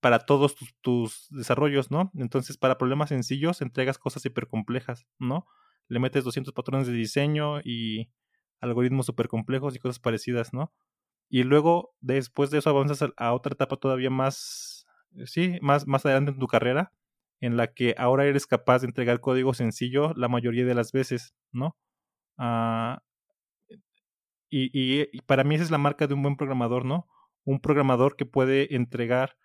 para todos tus, desarrollos, ¿no? Entonces, para problemas sencillos, entregas cosas hipercomplejas, ¿no? Le metes 200 patrones de diseño y algoritmos supercomplejos y cosas parecidas, ¿no? Y luego, después de eso, avanzas a, otra etapa todavía más, sí, más, más adelante en tu carrera, en la que ahora eres capaz de entregar código sencillo la mayoría de las veces, ¿no? Ah, y, para mí esa es la marca de un buen programador, ¿no? Un programador que puede entregar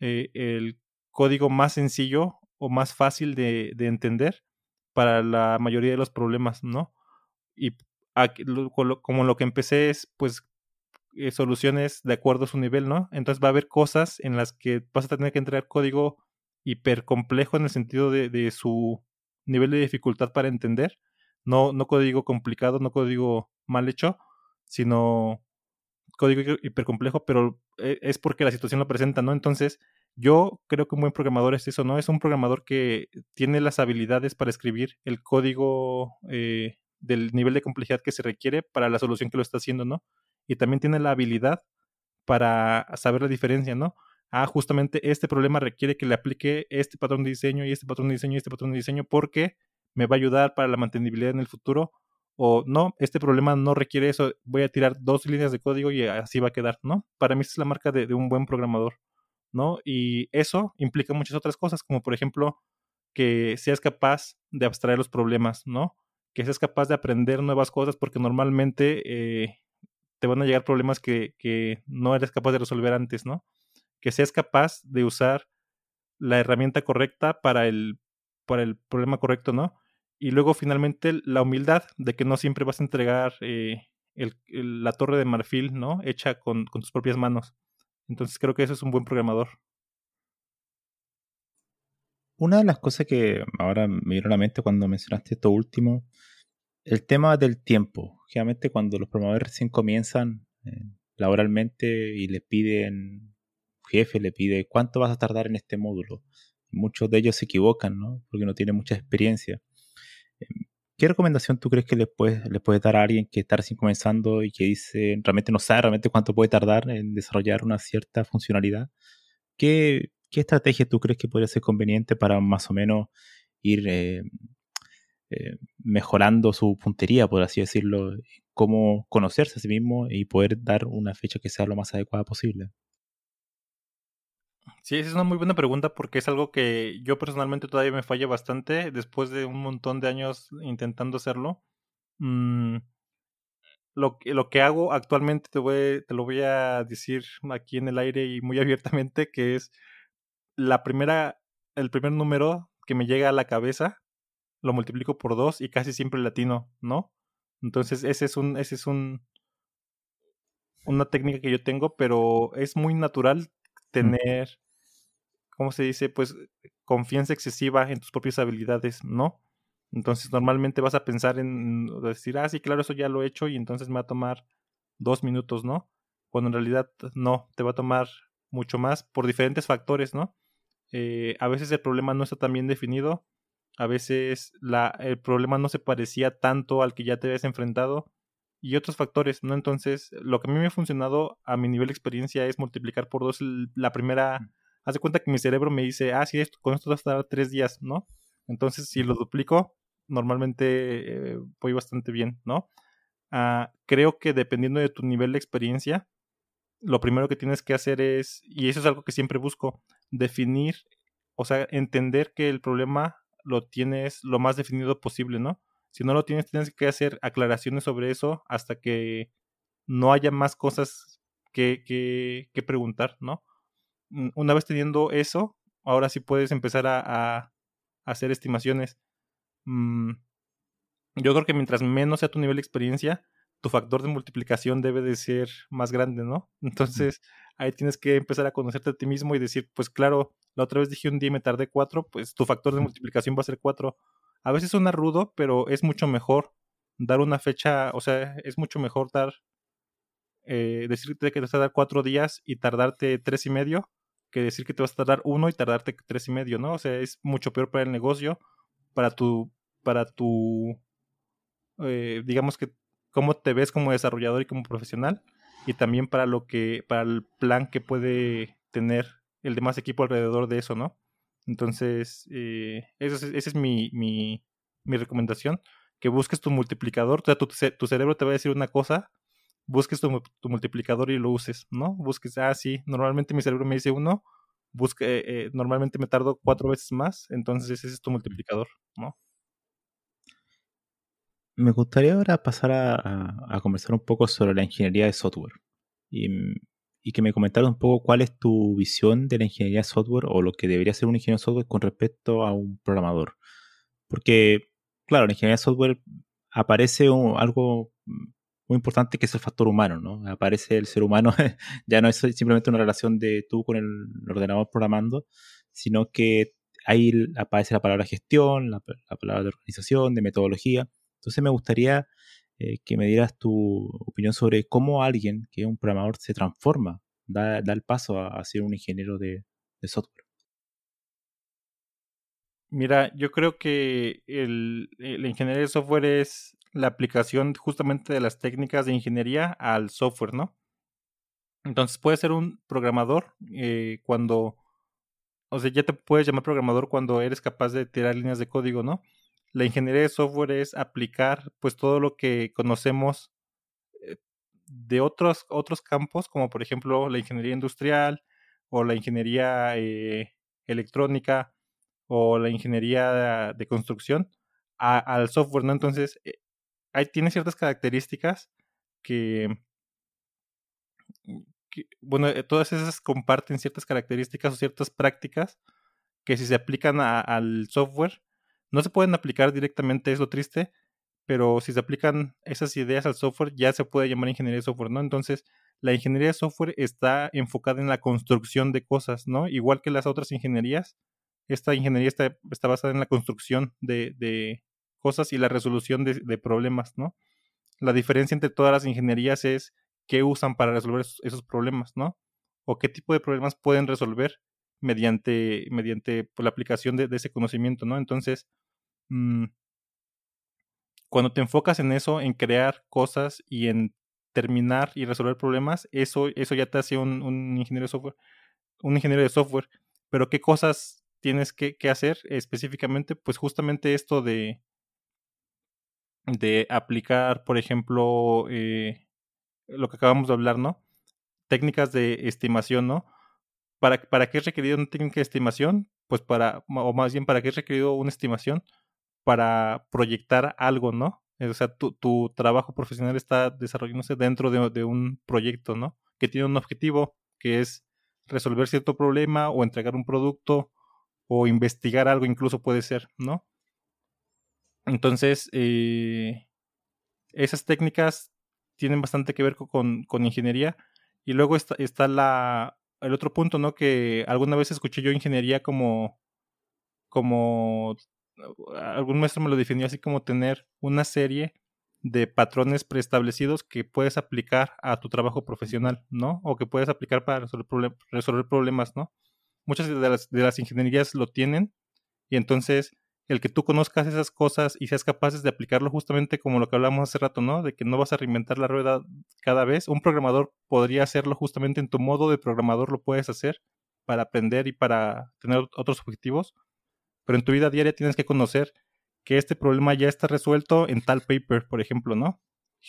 eh, el código más sencillo o más fácil de, entender para la mayoría de los problemas, ¿no? Y como lo que empecé es, pues, eh, soluciones de acuerdo a su nivel, ¿no? Entonces va a haber cosas en las que vas a tener que entregar código hiper complejo en el sentido de su nivel de dificultad para entender no, no código complicado, no código mal hecho, sino código hipercomplejo, pero e, es porque la situación lo presenta, ¿no? Entonces, yo creo que un buen programador es eso, ¿no? Es un programador que tiene las habilidades para escribir el código eh, del nivel de complejidad que se requiere para la solución que lo está haciendo, ¿no? Y también tiene la habilidad para saber la diferencia, ¿no? Ah, justamente este problema requiere que le aplique este patrón de diseño y este patrón de diseño y este patrón de diseño porque me va a ayudar para la mantenibilidad en el futuro o no, este problema no requiere eso, voy a tirar dos líneas de código y así va a quedar, ¿no? Para mí esa es la marca de, un buen programador, ¿no? Y eso implica muchas otras cosas, como por ejemplo que seas capaz de abstraer los problemas, ¿no? Que seas capaz de aprender nuevas cosas porque normalmente eh, te van a llegar problemas que, que no eres capaz de resolver antes, ¿no? Que seas capaz de usar la herramienta correcta para el, para el problema correcto, ¿no? Y luego finalmente la humildad de que no siempre vas a entregar eh, la torre de marfil, ¿no? Hecha con, tus propias manos. Entonces creo que eso es un buen programador. Una de las cosas que ahora me vino a la mente cuando mencionaste esto último, el tema del tiempo. Generalmente cuando los programadores recién comienzan eh, laboralmente y le piden, jefe le pide, ¿cuánto vas a tardar en este módulo? Muchos de ellos se equivocan, ¿no? Porque no tienen mucha experiencia. ¿Qué recomendación tú crees que le puedes, dar a alguien que está recién comenzando y que dice, realmente no sabe realmente cuánto puede tardar en desarrollar una cierta funcionalidad? ¿Qué, qué estrategia tú crees que podría ser conveniente para más o menos ir eh, eh, mejorando su puntería, por así decirlo? Cómo conocerse a sí mismo y poder dar una fecha que sea lo más adecuada posible. Sí, esa es una muy buena pregunta porque es algo que yo personalmente todavía me falla bastante después de un montón de años intentando hacerlo. Mm, lo, lo que hago actualmente te, voy, te lo voy a decir aquí en el aire y muy abiertamente, que es la primera, el primer número que me llega a la cabeza, lo multiplico por dos y casi siempre latino, ¿no? Entonces ese es un, ese es un, una técnica que yo tengo, pero es muy natural tener, ¿cómo se dice? Pues confianza excesiva en tus propias habilidades, ¿no? Entonces normalmente vas a pensar en decir, ah, sí, claro, eso ya lo he hecho y entonces me va a tomar dos minutos, ¿no? Cuando en realidad no, te va a tomar mucho más por diferentes factores, ¿no? Eh, a veces el problema no está tan bien definido, a veces la, el problema no se parecía tanto al que ya te habías enfrentado y otros factores, ¿no? Entonces, lo que a mí me ha funcionado a mi nivel de experiencia es multiplicar por dos la primera... Haz de cuenta que mi cerebro me dice, ah, sí, esto, con esto va a estar tres días, ¿no? Entonces, si lo duplico, normalmente eh, voy bastante bien, ¿no? Ah, creo que dependiendo de tu nivel de experiencia, lo primero que tienes que hacer es, y eso es algo que siempre busco, definir, o sea, entender que el problema lo tienes lo más definido posible, ¿no? Si no lo tienes, tienes que hacer aclaraciones sobre eso hasta que no haya más cosas que, que, preguntar, ¿no? Mm, una vez teniendo eso, ahora sí puedes empezar a, hacer estimaciones. Mm, yo creo que mientras menos sea tu nivel de experiencia, tu factor de multiplicación debe de ser más grande, ¿no? Entonces, ahí tienes que empezar a conocerte a ti mismo y decir, pues claro, la otra vez dije un día y me tardé cuatro, pues tu factor de multiplicación va a ser cuatro. A veces suena rudo, pero es mucho mejor dar una fecha, o sea, es mucho mejor dar, eh, decirte que te vas a dar cuatro días y tardarte tres y medio, que decir que te vas a tardar uno y tardarte tres y medio, ¿no? O sea, es mucho peor para el negocio, para tu, para tu, eh, digamos que cómo te ves como desarrollador y como profesional y también para lo que para el plan que puede tener el demás equipo alrededor de eso, ¿no? Entonces, eh, esa es, mi, mi, mi, recomendación, que busques tu multiplicador, o sea, tu, tu, cerebro te va a decir una cosa, busques tu, tu, multiplicador y lo uses, ¿no? Busques, ah, sí, normalmente mi cerebro me dice uno, busque, eh, eh, normalmente me tardo cuatro veces más, entonces ese es tu multiplicador, ¿no? Me gustaría ahora pasar a, conversar un poco sobre la ingeniería de software y, que me comentaras un poco cuál es tu visión de la ingeniería software o lo que debería ser un ingeniero software con respecto a un programador. Porque, claro, la ingeniería software aparece algo muy importante que es el factor humano, ¿no? Aparece el ser humano, ya no es simplemente una relación de tú con el ordenador programando, sino que ahí aparece la palabra gestión, la palabra de organización, de metodología. Entonces me gustaría eh, que me dieras tu opinión sobre cómo alguien que es un programador se transforma, da, el paso a, ser un ingeniero de, software. Mira, yo creo que el, la ingeniería de software es la aplicación justamente de las técnicas de ingeniería al software, ¿no? Entonces puedes ser un programador eh, cuando, o sea, ya te puedes llamar programador cuando eres capaz de tirar líneas de código, ¿no? La ingeniería de software es aplicar pues todo lo que conocemos eh, de otros, otros campos, como por ejemplo la ingeniería industrial o la ingeniería eh, electrónica o la ingeniería de construcción al software, ¿no? Entonces, eh, tiene ciertas características que, bueno, todas esas comparten ciertas características o ciertas prácticas que si se aplican al software, no se pueden aplicar directamente, es lo triste, pero si se aplican esas ideas al software, ya se puede llamar ingeniería de software, ¿no? Entonces, la ingeniería de software está enfocada en la construcción de cosas, ¿no? Igual que las otras ingenierías, esta ingeniería está, está basada en la construcción de, de cosas y la resolución de, de, problemas, ¿no? La diferencia entre todas las ingenierías es qué usan para resolver esos, problemas, ¿no? O qué tipo de problemas pueden resolver mediante, mediante pues, la aplicación de, de, ese conocimiento, ¿no? Entonces, Mm, cuando te enfocas en eso, en crear cosas y en terminar y resolver problemas, eso, eso ya te hace un, ingeniero de software, un ingeniero de software. Pero ¿qué cosas tienes que, hacer específicamente? Pues justamente esto de, de aplicar, por ejemplo, eh, lo que acabamos de hablar, ¿no? Técnicas de estimación, ¿no? ¿Para, ¿Para qué es requerido una técnica de estimación? Pues para, o más bien, ¿para qué es requerido una estimación? Para proyectar algo, ¿no? O sea, tu, tu trabajo profesional está desarrollándose dentro de, de, un proyecto, ¿no? Que tiene un objetivo, que es resolver cierto problema o entregar un producto o investigar algo incluso puede ser, ¿no? Entonces, eh, esas técnicas tienen bastante que ver con, con ingeniería. Y luego está, está la, el otro punto, ¿no? Que alguna vez escuché yo ingeniería como, como, algún maestro me lo definió así como tener una serie de patrones preestablecidos que puedes aplicar a tu trabajo profesional, ¿no? O que puedes aplicar para resolver, problemas, ¿no? Muchas de las, de las ingenierías lo tienen y entonces el que tú conozcas esas cosas y seas capaces de aplicarlo justamente como lo que hablamos hace rato, ¿no? De que no vas a reinventar la rueda cada vez. Un programador podría hacerlo justamente en tu modo de programador, lo puedes hacer para aprender y para tener otros objetivos. Pero en tu vida diaria tienes que conocer que este problema ya está resuelto en tal paper, por ejemplo, ¿no?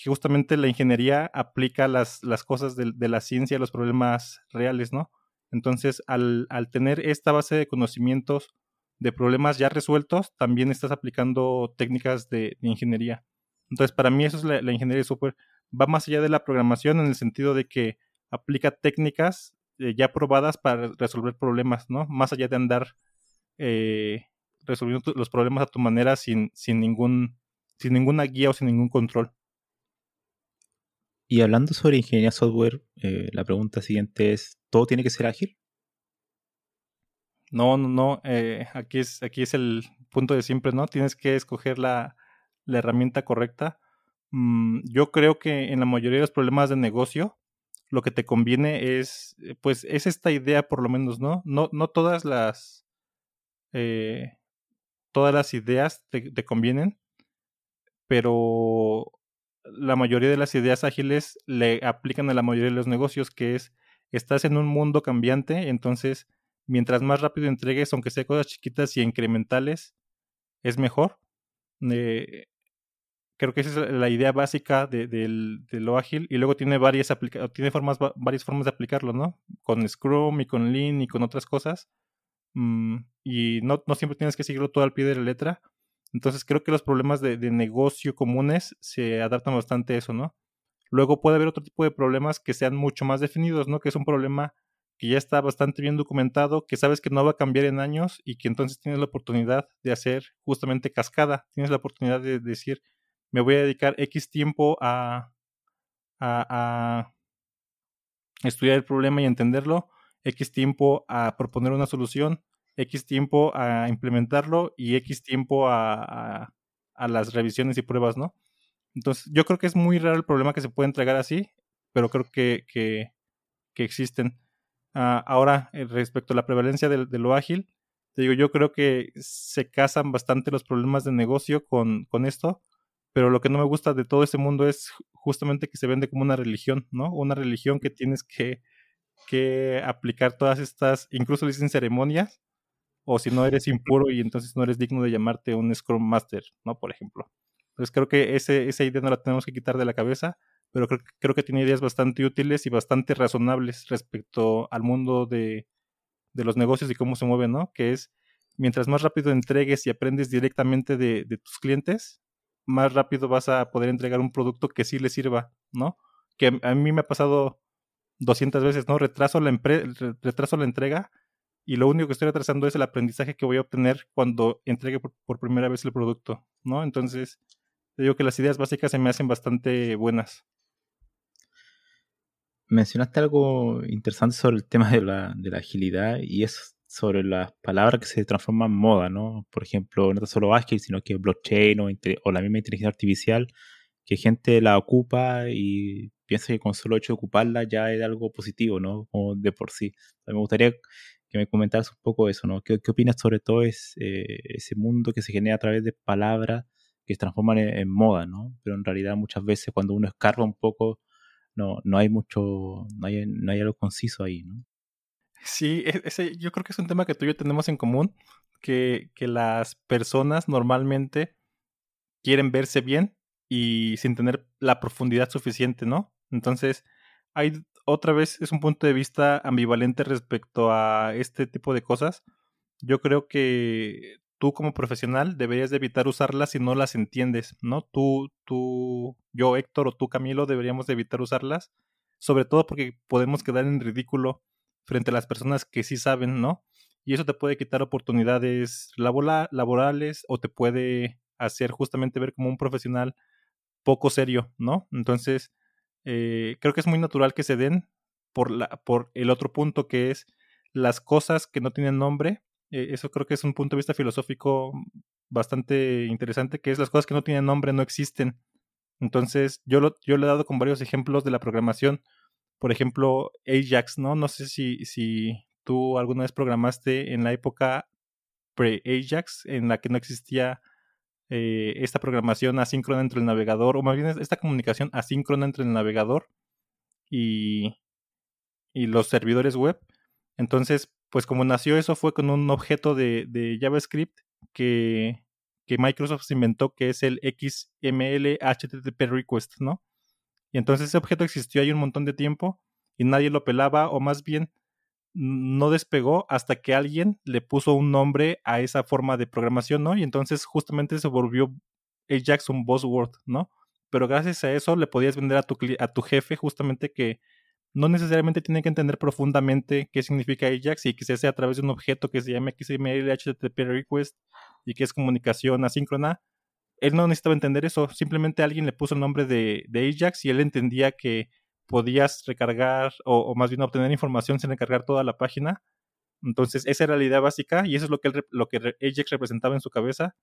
justamente la ingeniería aplica las, las cosas de, la ciencia a los problemas reales, ¿no? Entonces, al, al tener esta base de conocimientos de problemas ya resueltos, también estás aplicando técnicas de, ingeniería. Entonces, para mí eso es la, ingeniería software. Va más allá de la programación en el sentido de que aplica técnicas eh, ya probadas para resolver problemas, ¿no? Más allá de andar eh, resolviendo los problemas a tu manera sin, sin, ningún, sin ninguna guía o sin ningún control. Y hablando sobre ingeniería software, eh, la pregunta siguiente es, ¿todo tiene que ser ágil? No, no, no. Eh, aquí, es, aquí es el punto de siempre, ¿no? Tienes que escoger la, herramienta correcta. Mm, yo creo que en la mayoría de los problemas de negocio, lo que te conviene es, pues, es esta idea por lo menos, ¿no? No, no todas las, eh, todas las ideas te, convienen, pero la mayoría de las ideas ágiles le aplican a la mayoría de los negocios, que es, estás en un mundo cambiante, entonces mientras más rápido entregues, aunque sea cosas chiquitas y incrementales, es mejor. Eh, creo que esa es la idea básica de, lo ágil y luego tiene varias tiene formas varias formas de aplicarlo, ¿no? Con Scrum y con Lean y con otras cosas. Mm, y no, no, siempre tienes que seguirlo todo al pie de la letra. Entonces creo que los problemas de, negocio comunes se adaptan bastante a eso, ¿no? Luego puede haber otro tipo de problemas que sean mucho más definidos, ¿no? Que es un problema que ya está bastante bien documentado, que sabes que no va a cambiar en años y que entonces tienes la oportunidad de hacer justamente cascada, tienes la oportunidad de decir, me voy a dedicar X tiempo a, a, estudiar el problema y entenderlo, X tiempo a proponer una solución, X tiempo a implementarlo y X tiempo a, a, las revisiones y pruebas, ¿no? Entonces, yo creo que es muy raro el problema que se puede entregar así, pero creo que, que, existen. Ah, ahora, eh, respecto a la prevalencia de, lo ágil, te digo, yo creo que se casan bastante los problemas de negocio con, con esto, pero lo que no me gusta de todo este mundo es justamente que se vende como una religión, ¿no? Una religión que tienes que, que aplicar todas estas, incluso dicen ceremonias, o si no eres impuro y entonces no eres digno de llamarte un Scrum Master, ¿no? Por ejemplo. Entonces creo que ese, esa idea no la tenemos que quitar de la cabeza pero creo, creo que tiene ideas bastante útiles y bastante razonables respecto al mundo de, de los negocios y cómo se mueven, ¿no? Que es, mientras más rápido entregues y aprendes directamente de, tus clientes, más rápido vas a poder entregar un producto que sí les sirva, ¿no? Que a mí me ha pasado 200 veces, ¿no? Retraso la, retraso la entrega y lo único que estoy retrasando es el aprendizaje que voy a obtener cuando entregue por, primera vez el producto, ¿no? Entonces, digo que las ideas básicas se me hacen bastante buenas mencionaste algo interesante sobre el tema de la, de la, agilidad y es sobre las palabras que se transforman en moda, ¿no? Por ejemplo, no solo ágil, sino que blockchain o, la misma inteligencia artificial, que gente la ocupa y piensa que con solo hecho de ocuparla ya es algo positivo, ¿no? Como de por sí. Me gustaría que me comentaras un poco eso, ¿no? ¿Qué, opinas sobre todo eh, ese mundo que se genera a través de palabras que se transforman en, en moda, ¿no? Pero en realidad muchas veces cuando uno escarba un poco no, no hay mucho, no hay, no hay algo conciso ahí, ¿no? Sí, e, ese, yo creo que es un tema que tú y yo tenemos en común, que, que las personas normalmente quieren verse bien y sin tener la profundidad suficiente, ¿no? Entonces, hay otra vez, es un punto de vista ambivalente respecto a este tipo de cosas. Yo creo que tú como profesional deberías de evitar usarlas si no las entiendes, ¿no? Tú, tú, yo, Héctor, o tú, Camilo, deberíamos de evitar usarlas, sobre todo porque podemos quedar en ridículo frente a las personas que sí saben, ¿no? Y eso te puede quitar oportunidades laborales o te puede hacer justamente ver como un profesional poco serio, ¿no? Entonces, eh, creo que es muy natural que se den por, la, por el otro punto que es las cosas que no tienen nombre. Eh, eso creo que es un punto de vista filosófico bastante interesante, que es las cosas que no tienen nombre no existen. Entonces, yo lo, yo le he dado con varios ejemplos de la programación. Por ejemplo, Ajax, ¿no? No sé si, si tú alguna vez programaste en la época pre-Ajax, en la que no existía eh, esta programación asíncrona entre el navegador, o más bien esta comunicación asíncrona entre el navegador y, y los servidores web. Entonces, pues como nació eso fue con un objeto de, de JavaScript que, que, Microsoft se inventó, que es el XML HTTP request, ¿no? Y entonces ese objeto existió ahí un montón de tiempo y nadie lo pelaba, o más bien no despegó hasta que alguien le puso un nombre a esa forma de programación, ¿no? Y entonces justamente se volvió Ajax un buzzword, ¿no? Pero gracias a eso le podías vender a tu, a tu jefe justamente que no necesariamente tiene que entender profundamente qué significa Ajax y que se hace a través de un objeto que se llama XML HTTP request y que es comunicación asíncrona. Él no necesitaba entender eso, simplemente alguien le puso el nombre de, de Ajax y él entendía que podías recargar o, más bien obtener información sin recargar toda la página. Entonces, esa era la idea básica y eso es lo que, lo que Ajax representaba en su cabeza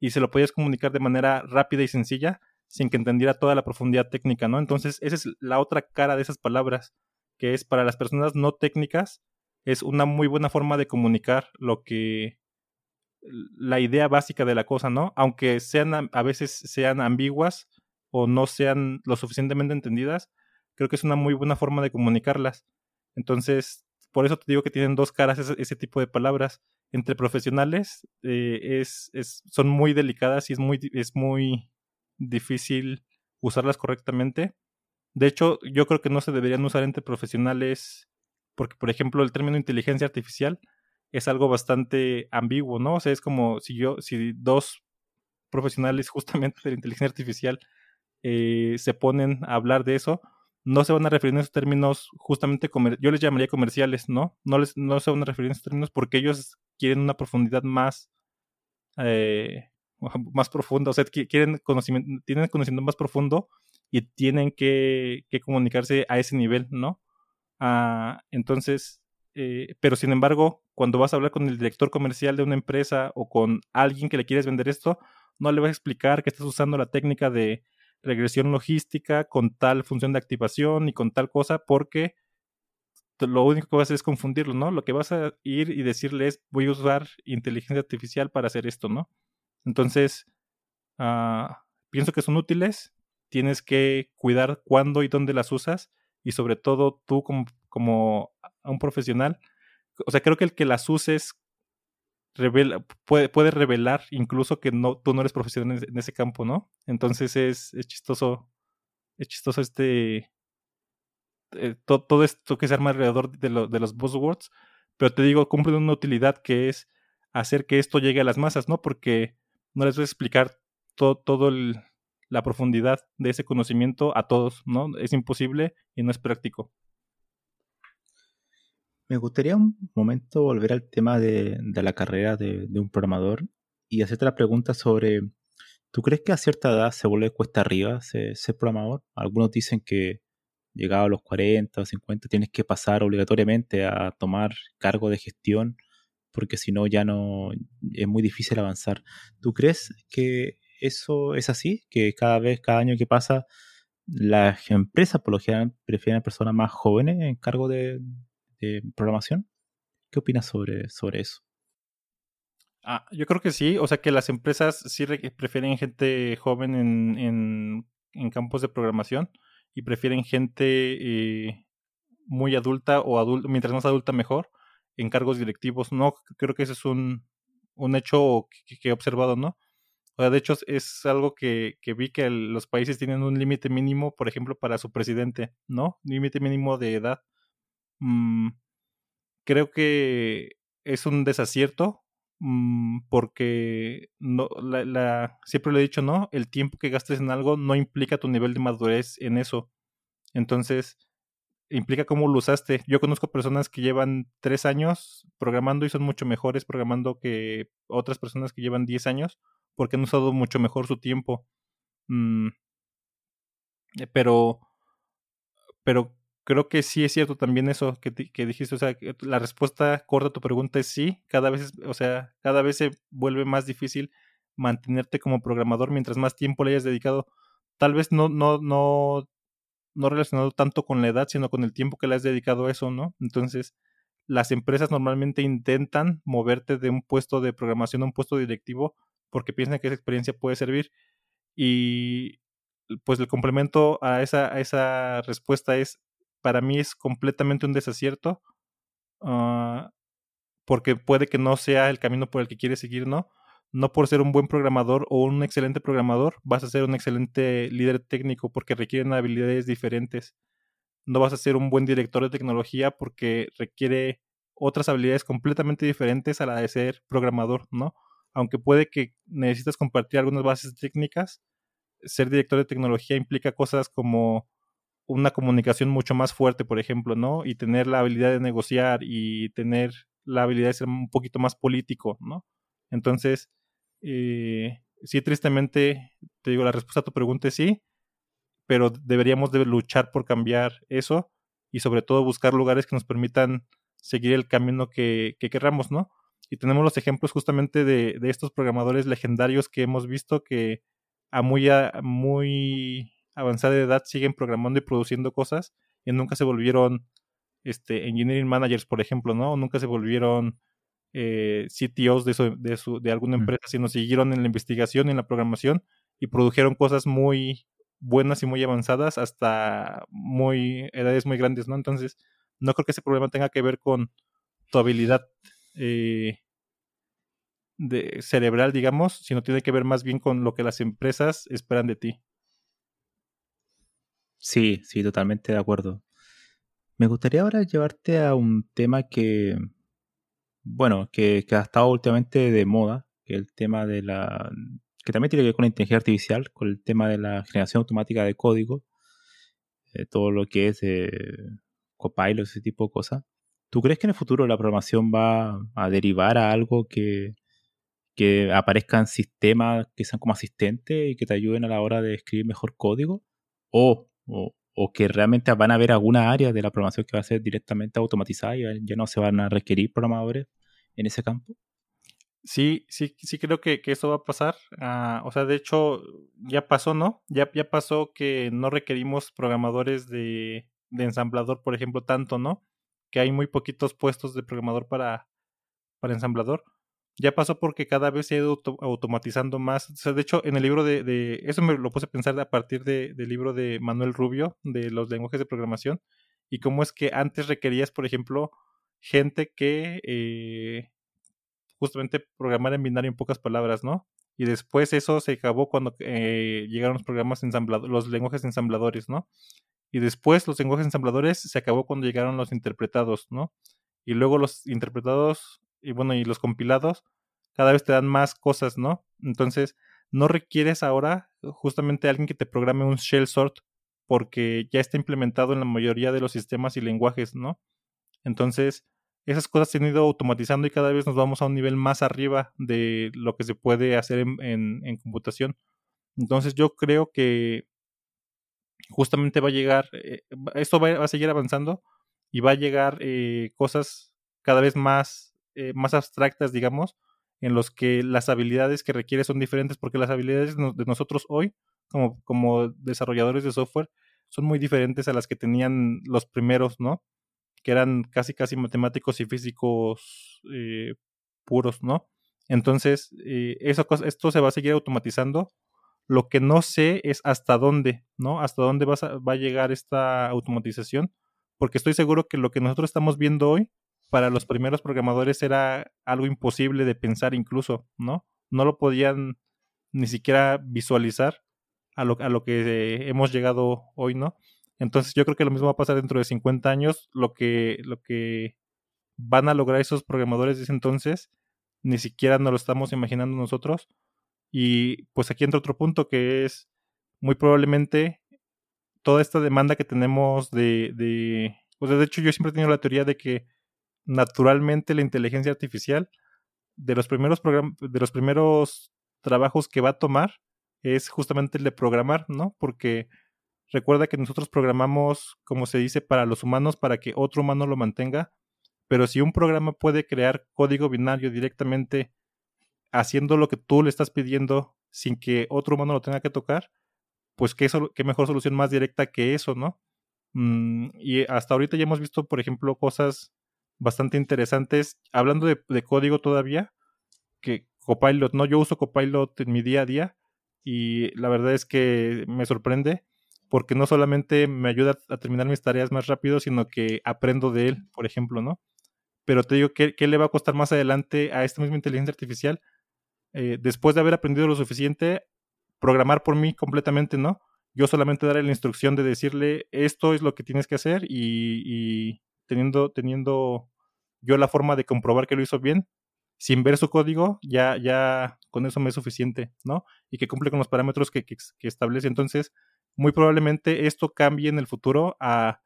y se lo podías comunicar de manera rápida y sencilla sin que entendiera toda la profundidad técnica, ¿no? Entonces, esa es la otra cara de esas palabras, que es para las personas no técnicas, es una muy buena forma de comunicar lo que la idea básica de la cosa, ¿no? Aunque sean a veces sean ambiguas o no sean lo suficientemente entendidas, creo que es una muy buena forma de comunicarlas. Entonces, por eso te digo que tienen dos caras ese, tipo de palabras. Entre profesionales eh, es, es, son muy delicadas y es muy, es muy difícil usarlas correctamente. De hecho, yo creo que no se deberían usar entre profesionales porque, por ejemplo, el término inteligencia artificial es algo bastante ambiguo, ¿no? O sea, es como si yo, si dos profesionales justamente de la inteligencia artificial eh, se ponen a hablar de eso, no se van a referir en esos términos justamente, yo les llamaría comerciales, ¿no? No, les, no se van a referir en esos términos porque ellos quieren una profundidad más, eh, más profunda, o sea, quieren conocimiento, tienen conocimiento más profundo y tienen que, que comunicarse a ese nivel, ¿no? Ah, entonces, eh, pero sin embargo, cuando vas a hablar con el director comercial de una empresa o con alguien que le quieres vender esto, no le vas a explicar que estás usando la técnica de regresión logística con tal función de activación y con tal cosa porque lo único que vas a hacer es confundirlo, ¿no? Lo que vas a ir y decirle es voy a usar inteligencia artificial para hacer esto, ¿no? Entonces, uh, pienso que son útiles, tienes que cuidar cuándo y dónde las usas y sobre todo tú como, como un profesional, o sea, creo que el que las uses puede, puede revelar incluso que no, tú no eres profesional en, ese campo, ¿no? Entonces es, es chistoso, es chistoso este, eh, todo esto que se arma alrededor de, de los buzzwords, pero te digo, cumple una utilidad que es hacer que esto llegue a las masas, ¿no? Porque no les voy a explicar todo, todo la profundidad de ese conocimiento a todos, ¿no? Es imposible y no es práctico. Me gustaría un momento volver al tema de, la carrera de, un programador y hacerte la pregunta sobre, ¿tú crees que a cierta edad se vuelve cuesta arriba ser, programador? Algunos dicen que llegado a los 40 o 50 tienes que pasar obligatoriamente a tomar cargo de gestión porque si no ya no es muy difícil avanzar. ¿Tú crees que eso es así? Que cada vez, cada año que pasa, las empresas por lo general prefieren a personas más jóvenes en cargo de, de programación. ¿Qué opinas sobre, sobre eso? Ah, yo creo que sí, o sea que las empresas sí prefieren gente joven en, en, campos de programación y prefieren gente eh, muy adulta o adulta, mientras más adulta mejor, en cargos directivos. No, creo que ese es un, un hecho que, he observado, ¿no? O sea, de hecho es algo que, que vi que los países tienen un límite mínimo, por ejemplo, para su presidente, ¿no? Límite mínimo de edad Mm, creo que es un desacierto mm, porque siempre lo he dicho, ¿no? El tiempo que gastes en algo no implica tu nivel de madurez en eso. Entonces, implica cómo lo usaste. Yo conozco personas que llevan tres años programando y son mucho mejores programando que otras personas que llevan diez años porque han usado mucho mejor su tiempo. Mm, eh, pero pero creo que sí es cierto también eso que, que dijiste, o sea, la respuesta corta a tu pregunta es sí, cada vez, o sea, cada vez se vuelve más difícil mantenerte como programador mientras más tiempo le hayas dedicado, tal vez no, no, no, no relacionado tanto con la edad, sino con el tiempo que le has dedicado a eso, ¿no? Entonces, las empresas normalmente intentan moverte de un puesto de programación a un puesto directivo porque piensan que esa experiencia puede servir. Y pues el complemento a esa, a esa respuesta es, para mí es completamente un desacierto, uh, porque puede que no sea el camino por el que quieres seguir, ¿no? No por ser un buen programador o un excelente programador vas a ser un excelente líder técnico porque requieren habilidades diferentes no vas a ser un buen director de tecnología porque requiere otras habilidades completamente diferentes a la de ser programador, ¿no? Aunque puede que necesitas compartir algunas bases técnicas, ser director de tecnología implica cosas como una comunicación mucho más fuerte, por ejemplo, ¿no? Y tener la habilidad de negociar y tener la habilidad de ser un poquito más político, ¿no? Entonces, eh, sí, tristemente, te digo, la respuesta a tu pregunta es sí, pero deberíamos de luchar por cambiar eso y sobre todo buscar lugares que nos permitan seguir el camino que, que querramos, ¿no? Y tenemos los ejemplos justamente de, de, estos programadores legendarios que hemos visto que a muy, a muy avanzada edad siguen programando y produciendo cosas y nunca se volvieron este, engineering managers, por ejemplo, ¿no? O nunca se volvieron eh, CTOs de, su, de, su, de alguna empresa, sino siguieron en la investigación y en la programación y produjeron cosas muy, buenas y muy avanzadas hasta muy edades muy grandes, ¿no? Entonces, no creo que ese problema tenga que ver con tu habilidad eh, de cerebral, digamos, sino tiene que ver más bien con lo que las empresas esperan de ti. Sí, sí, totalmente de acuerdo. Me gustaría ahora llevarte a un tema que, bueno, que, que ha estado últimamente de moda, que el tema de la, que también tiene que ver con la inteligencia artificial, con el tema de la generación automática de código, eh, todo lo que es eh, Copilot, ese tipo de cosas. ¿Tú crees que en el futuro la programación va a derivar a algo que, que aparezcan sistemas que sean como asistentes y que te ayuden a la hora de escribir mejor código? ¿O, o, que realmente van a haber alguna área de la programación que va a ser directamente automatizada y ya no se van a requerir programadores en ese campo? Sí, sí, sí creo que, que eso va a pasar. Ah, o sea, de hecho, ya pasó, ¿no? Ya, ya pasó que no requerimos programadores de, de ensamblador, por ejemplo, tanto, ¿no? Que hay muy poquitos puestos de programador para, para ensamblador. Ya pasó porque cada vez se ha ido automatizando más. O sea, de hecho, en el libro de, eso me lo puse a pensar a partir de, del libro de Manuel Rubio, de los lenguajes de programación, y cómo es que antes requerías, por ejemplo, gente que eh, justamente programar en binario en pocas palabras, ¿no? Y después eso se acabó cuando eh, llegaron los programas ensambladores, los lenguajes ensambladores, ¿no? Y después los lenguajes ensambladores se acabó cuando llegaron los interpretados, ¿no? Y luego los interpretados y bueno, y los compilados cada vez te dan más cosas, ¿no? Entonces, no requieres ahora justamente alguien que te programe un shell sort porque ya está implementado en la mayoría de los sistemas y lenguajes, ¿no? Entonces, esas cosas se han ido automatizando y cada vez nos vamos a un nivel más arriba de lo que se puede hacer en, computación. Entonces yo creo que justamente va a llegar, eh, esto va, a seguir avanzando y va a llegar eh, cosas cada vez más, eh, más abstractas, digamos, en los que las habilidades que requiere son diferentes, porque las habilidades de nosotros hoy, como, como desarrolladores de software, son muy diferentes a las que tenían los primeros, ¿no? que eran casi casi matemáticos y físicos eh, puros, ¿no? Entonces, eh, eso, esto se va a seguir automatizando. Lo que no sé es hasta dónde, ¿no? Hasta dónde va a, va a llegar esta automatización, porque estoy seguro que lo que nosotros estamos viendo hoy, para los primeros programadores era algo imposible de pensar incluso, ¿no? No lo podían ni siquiera visualizar a lo, a lo que hemos llegado hoy, ¿no? Entonces yo creo que lo mismo va a pasar dentro de 50 años. Lo que, lo que van a lograr esos programadores de ese entonces, ni siquiera nos lo estamos imaginando nosotros. Y pues aquí entra otro punto que es muy probablemente toda esta demanda que tenemos de, de pues de hecho yo siempre he tenido la teoría de que naturalmente la inteligencia artificial de los primeros de los primeros trabajos que va a tomar es justamente el de programar, ¿no? Porque Recuerda que nosotros programamos, como se dice, para los humanos, para que otro humano lo mantenga, pero si un programa puede crear código binario directamente haciendo lo que tú le estás pidiendo sin que otro humano lo tenga que tocar, pues qué, qué mejor solución más directa que eso, ¿no? Mm, y hasta ahorita ya hemos visto, por ejemplo, cosas bastante interesantes, hablando de, de código todavía, que Copilot, ¿no? Yo uso Copilot en mi día a día y la verdad es que me sorprende porque no solamente me ayuda a terminar mis tareas más rápido, sino que aprendo de él, por ejemplo, ¿no? Pero te digo, ¿qué, qué le va a costar más adelante a esta misma inteligencia artificial? Eh, después de haber aprendido lo suficiente, programar por mí completamente, ¿no? Yo solamente darle la instrucción de decirle esto es lo que tienes que hacer y, y teniendo, teniendo yo la forma de comprobar que lo hizo bien, sin ver su código, ya, ya con eso me es suficiente, ¿no? Y que cumple con los parámetros que, establece. Entonces, muy probablemente esto cambie en el futuro a,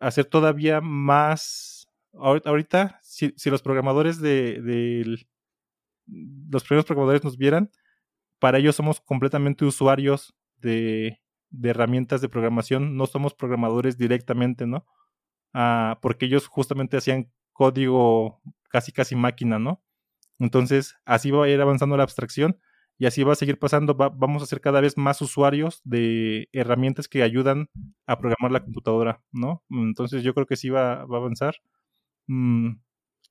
a ser todavía más. Ahorita, si, si los programadores de, de, los primeros programadores nos vieran, para ellos somos completamente usuarios de, de herramientas de programación, no somos programadores directamente, ¿no? Ah, porque ellos justamente hacían código casi casi máquina, ¿no? Entonces, así va a ir avanzando la abstracción y así va a seguir pasando, vamos a ser cada vez más usuarios de herramientas que ayudan a programar la computadora, ¿no? Entonces yo creo que sí va, a avanzar. Mm,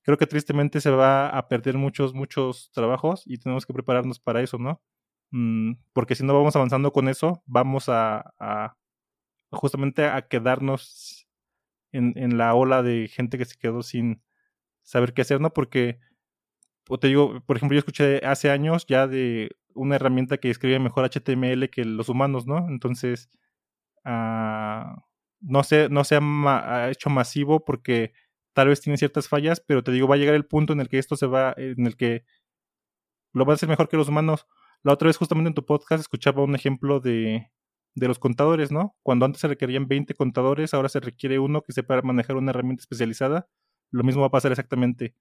creo que tristemente se va a perder muchos, muchos trabajos y tenemos que prepararnos para eso, ¿no? Mm, porque si no vamos avanzando con eso, vamos a, a justamente a quedarnos en, en, la ola de gente que se quedó sin saber qué hacer, ¿no? Porque, o te digo, por ejemplo, yo escuché hace años ya de una herramienta que escribe mejor HTML que los humanos, ¿no? Entonces, uh, no se, no se ha, hecho masivo porque tal vez tiene ciertas fallas, pero te digo, va a llegar el punto en el que esto se va, en el que lo va a hacer mejor que los humanos. La otra vez, justamente en tu podcast, escuchaba un ejemplo de, de los contadores, ¿no? Cuando antes se requerían 20 contadores, ahora se requiere uno que sepa manejar una herramienta especializada. Lo mismo va a pasar exactamente.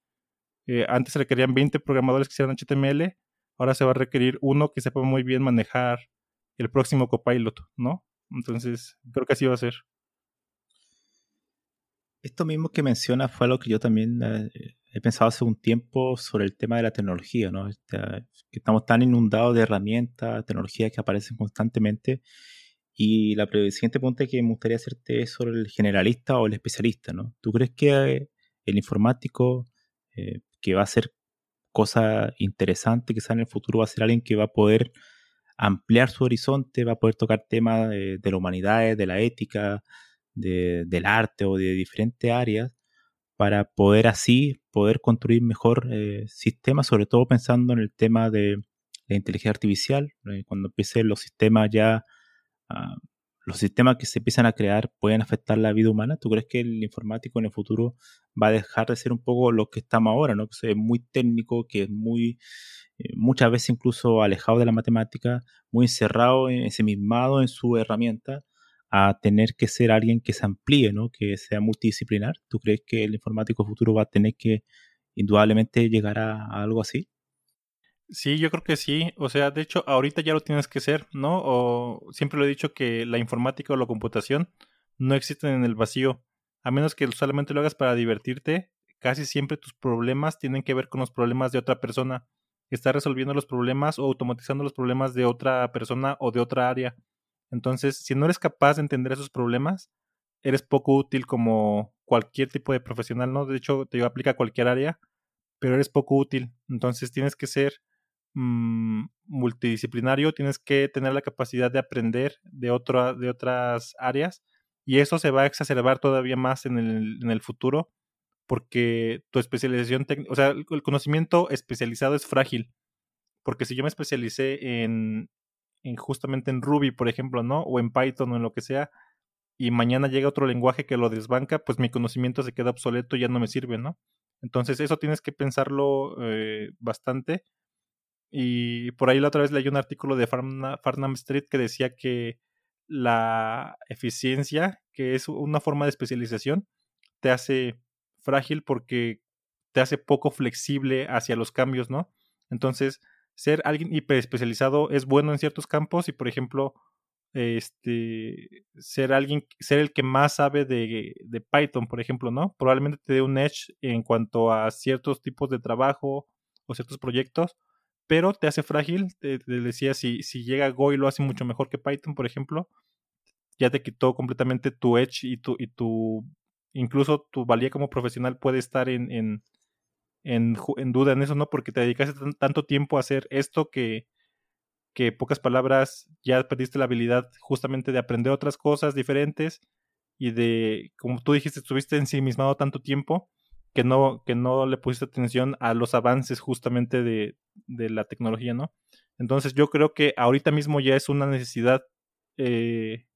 Eh, antes se requerían 20 programadores que hicieran HTML, ahora se va a requerir uno que sepa muy bien manejar el próximo copilot, ¿no? Entonces, creo que así va a ser. Esto mismo que mencionas fue lo que yo también eh, he pensado hace un tiempo sobre el tema de la tecnología, ¿no? Este, que estamos tan inundados de herramientas, tecnologías que aparecen constantemente y la siguiente pregunta que me gustaría hacerte es sobre el generalista o el especialista, ¿no? ¿Tú crees que el informático eh, que va a hacer cosas interesantes, quizás en el futuro va a ser alguien que va a poder ampliar su horizonte, va a poder tocar temas de, la humanidad, de la ética, del arte o de diferentes áreas, para poder así poder construir mejor eh, sistemas, sobre todo pensando en el tema de la inteligencia artificial, eh, cuando empiecen los sistemas ya Ah, los sistemas que se empiezan a crear pueden afectar la vida humana? ¿Tú crees que el informático en el futuro va a dejar de ser un poco lo que estamos ahora, ¿no? que es muy técnico, que es muy, eh, muchas veces incluso alejado de la matemática, muy encerrado, ensimismado en su herramienta, a tener que ser alguien que se amplíe, ¿no? que sea multidisciplinar? ¿Tú crees que el informático futuro va a tener que indudablemente llegar a algo así? Sí, yo creo que sí. O sea, de hecho, ahorita ya lo tienes que ser, ¿no? O siempre lo he dicho que la informática o la computación no existen en el vacío. A menos que solamente lo hagas para divertirte, casi siempre tus problemas tienen que ver con los problemas de otra persona. Estás resolviendo los problemas o automatizando los problemas de otra persona o de otra área. Entonces, si no eres capaz de entender esos problemas, eres poco útil como cualquier tipo de profesional, ¿no? De hecho, te aplica a cualquier área, pero eres poco útil. Entonces, tienes que ser Mm, multidisciplinario, tienes que tener la capacidad de aprender de, otra, de otras áreas y eso se va a exacerbar todavía más en el, en el futuro porque tu especialización, o sea, el conocimiento especializado es frágil. Porque si yo me especialicé en, en justamente en Ruby, por ejemplo, ¿no? O en Python o en lo que sea, y mañana llega otro lenguaje que lo desbanca, pues mi conocimiento se queda obsoleto y ya no me sirve, ¿no? Entonces eso tienes que pensarlo eh, bastante y por ahí la otra vez leí un artículo de Farnham Street que decía que la eficiencia, que es una forma de especialización, te hace frágil porque te hace poco flexible hacia los cambios, ¿no? Entonces, ser alguien hiperespecializado es bueno en ciertos campos y, por ejemplo, este, ser alguien, ser el que más sabe de, de, Python, por ejemplo, ¿no? Probablemente te dé un edge en cuanto a ciertos tipos de trabajo o ciertos proyectos, pero te hace frágil. Te, decía, si, si llega Go y lo hace mucho mejor que Python, por ejemplo, ya te quitó completamente tu edge y tu, y tu incluso tu valía como profesional puede estar en, en, en, duda en eso, ¿no? Porque te dedicaste tanto tiempo a hacer esto que, que pocas palabras ya perdiste la habilidad justamente de aprender otras cosas diferentes y de, como tú dijiste, estuviste ensimismado tanto tiempo que no, que no le pusiste atención a los avances justamente de, de la tecnología, ¿no? Entonces yo creo que ahorita mismo ya es una necesidad eh,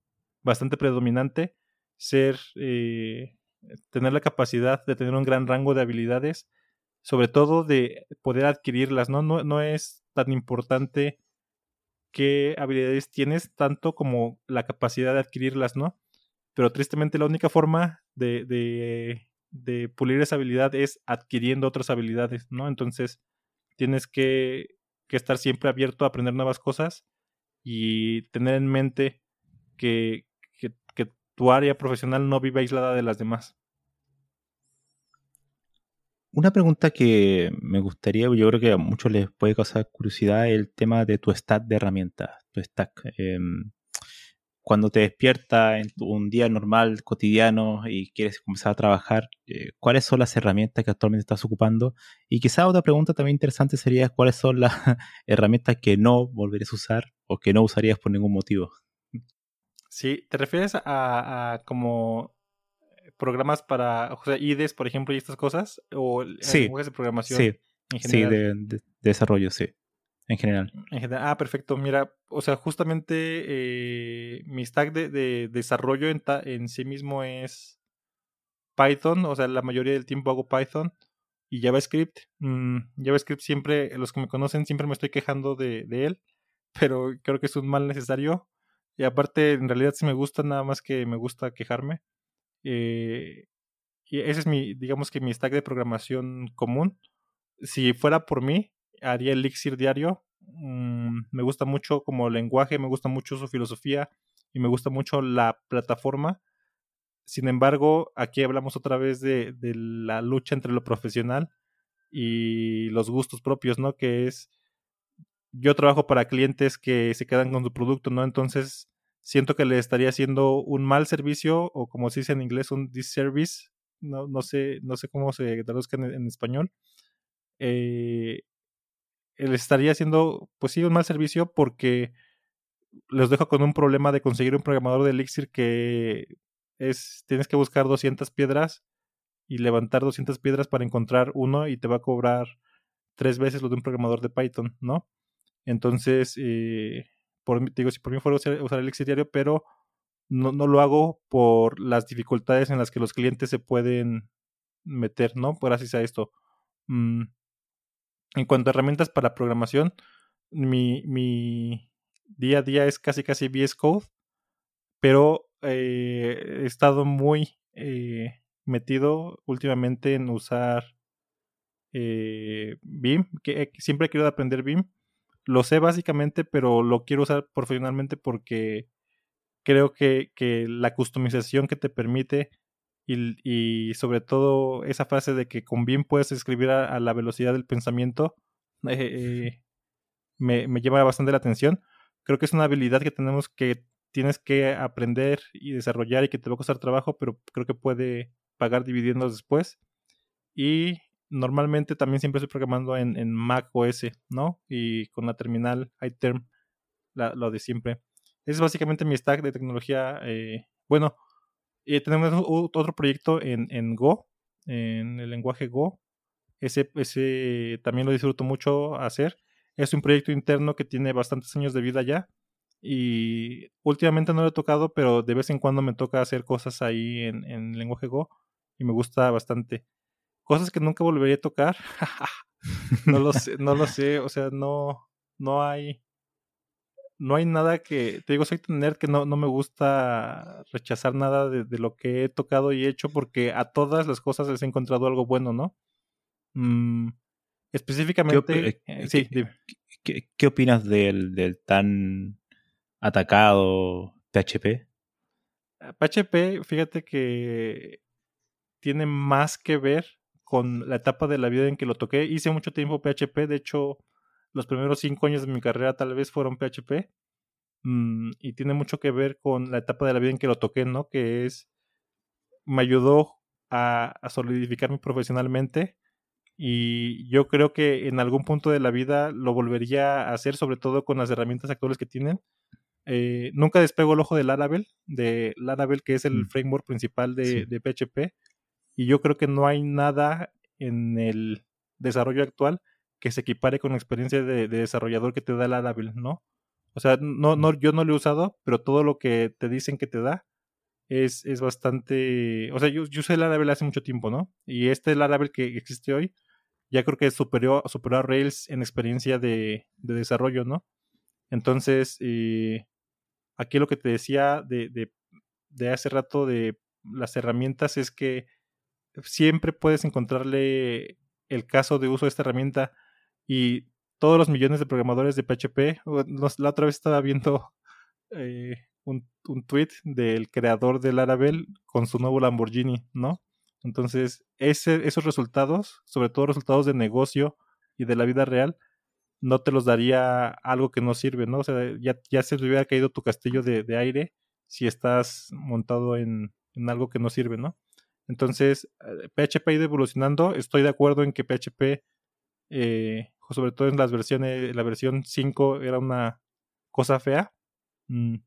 bastante predominante ser eh, tener la capacidad de tener un gran rango de habilidades, sobre todo de poder adquirirlas, ¿no? No, no es tan importante qué habilidades tienes, tanto como la capacidad de adquirirlas, ¿no? Pero tristemente la única forma de, de, de pulir esa habilidad es adquiriendo otras habilidades, ¿no? Entonces tienes que, que estar siempre abierto a aprender nuevas cosas y tener en mente que, tu área profesional no vive aislada de las demás. Una pregunta que me gustaría, yo creo que a muchos les puede causar curiosidad, el tema de tu stack de herramientas, tu stack. Em, cuando te despiertas en un día normal, cotidiano, y quieres comenzar a trabajar, eh, ¿cuáles son las herramientas que actualmente estás ocupando? Y quizá otra pregunta también interesante sería, ¿cuáles son las herramientas que no volverías a usar o que no usarías por ningún motivo? Sí, ¿te refieres a, como programas para, o sea, IDES, por ejemplo, y estas cosas? ¿O sí, de programación sí, en general? Sí, de, desarrollo, sí, en general. En general. Ah, perfecto. Mira, o sea, justamente eh, mi stack de, desarrollo en, en sí mismo es Python, o sea, la mayoría del tiempo hago Python y JavaScript. Mm, JavaScript siempre, los que me conocen, siempre me estoy quejando de, de él, pero creo que es un mal necesario y aparte, en realidad sí me gusta, nada más que me gusta quejarme. Eh, y ese es mi, digamos que mi stack de programación común. Si fuera por mí, haría Elixir diario. Mm, me gusta mucho como lenguaje, me gusta mucho su filosofía y me gusta mucho la plataforma. Sin embargo, aquí hablamos otra vez de, la lucha entre lo profesional y los gustos propios, ¿no? Que es yo trabajo para clientes que se quedan con su producto, ¿no? Entonces siento que le estaría haciendo un mal servicio o como se dice en inglés, un disservice, no, no, sé, no sé cómo se traduzca en, español. Eh, le estaría haciendo, pues sí, un mal servicio porque los dejo con un problema de conseguir un programador de Elixir que es, tienes que buscar 200 piedras y levantar 200 piedras para encontrar uno y te va a cobrar tres veces lo de un programador de Python, ¿no? Entonces, eh, por, digo, si por mí fuera usar, usar el diario, pero no, no, lo hago por las dificultades en las que los clientes se pueden meter, ¿no? Así sea esto. Mm, en cuanto a herramientas para programación, mi, día a día es casi casi VS Code, pero eh, he estado muy eh, metido últimamente en usar eh, BIM, que siempre he aprender BIM lo sé básicamente, pero lo quiero usar profesionalmente porque creo que, que la customización que te permite y, sobre todo esa frase de que con bien puedes escribir a, la velocidad del pensamiento eh, eh, me, me llama bastante la atención. Creo que es una habilidad que tenemos que tienes que aprender y desarrollar y que te va a costar trabajo, pero creo que puede pagar dividendos después. Y normalmente también siempre estoy programando en, en Mac OS, ¿no? Y con la terminal iTerm, la, lo de siempre. Es básicamente mi stack de tecnología. Eh, bueno, y tenemos otro proyecto en, en Go, en el lenguaje Go. Ese, ese también lo disfruto mucho hacer. Es un proyecto interno que tiene bastantes años de vida ya. Y últimamente no lo he tocado, pero de vez en cuando me toca hacer cosas ahí en, en lenguaje Go. Y me gusta bastante cosas que nunca volvería a tocar. no lo sé, no lo sé, o sea, no, no hay, no hay nada que, te digo, soy tan nerd que no, no me gusta rechazar nada de, lo que he tocado y hecho porque a todas las cosas les he encontrado algo bueno, ¿no? Mm, específicamente, ¿Qué, eh, sí, ¿qué, opinas del, del tan atacado PHP? PHP, fíjate que tiene más que ver con la etapa de la vida en que lo toqué. Hice mucho tiempo PHP, de hecho, los primeros cinco años de mi carrera tal vez fueron PHP. Mm, y tiene mucho que ver con la etapa de la vida en que lo toqué, ¿no? Que es, me ayudó a, a solidificarme profesionalmente y yo creo que en algún punto de la vida lo volvería a hacer, sobre todo con las herramientas actuales que tienen. Eh, nunca despego el ojo de Laravel, de Laravel que es el mm. framework principal de, de, PHP, y yo creo que no hay nada en el desarrollo actual que se equipare con la experiencia de, desarrollador que te da Laravel, ¿no? O sea, no, no, yo no lo he usado, pero todo lo que te dicen que te da es, es bastante... O sea, yo, yo usé Laravel hace mucho tiempo, ¿no? Y este Laravel que existe hoy, ya creo que es superior, a Rails en experiencia de, de desarrollo, ¿no? Entonces, eh, aquí lo que te decía de, de, de hace rato de las herramientas es que siempre puedes encontrarle el caso de uso de esta herramienta y todos los millones de programadores de PHP, la otra vez estaba viendo eh, un, un, tweet del creador del Laravel con su nuevo Lamborghini, ¿no? Entonces, ese, esos resultados, sobre todo resultados de negocio y de la vida real, no te los daría algo que no sirve, ¿no? O sea, ya, ya se te hubiera caído tu castillo de, aire si estás montado en, en, algo que no sirve, ¿no? Entonces, PHP eh, ha ido evolucionando. Estoy de acuerdo en que PHP, eh, sobre todo en las versiones, la versión 5 era una cosa fea. Mm,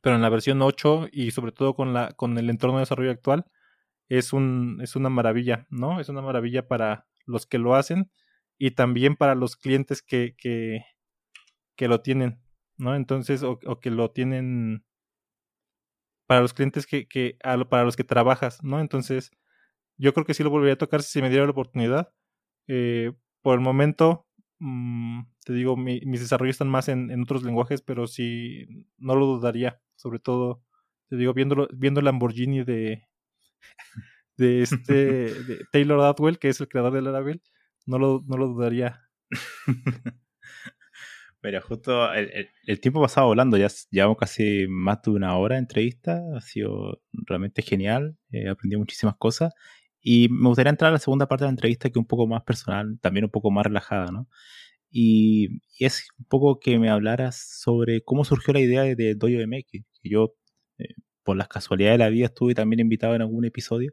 pero en la versión 8 y sobre todo con, la, con el entorno de desarrollo actual, es, un, es una maravilla, ¿no? Es una maravilla para los que lo hacen y también para los clientes que, que, que lo tienen, ¿no? Entonces, o, que lo tienen para los clientes que, que para los que trabajas, ¿no? Entonces, yo creo que sí lo volvería a tocar si me diera la oportunidad. Eh, por el momento, mm, te digo, mis desarrollos están más en, en, otros lenguajes, pero sí, no lo dudaría. Sobre todo, te digo, viendo, viendo el Lamborghini de, de este Taylor Atwell, que es el creador de Laravel, no lo, no lo dudaría. Pero justo el, tiempo pasado volando, ya llevamos casi más de una hora de entrevista, ha sido realmente genial, he aprendido muchísimas cosas y me gustaría entrar a la segunda parte de la entrevista que es un poco más personal, también un poco más relajada, ¿no? Y, es un poco que me hablaras sobre cómo surgió la idea de, de Dojo MX, que yo eh, por las casualidades de la vida estuve también invitado en algún episodio.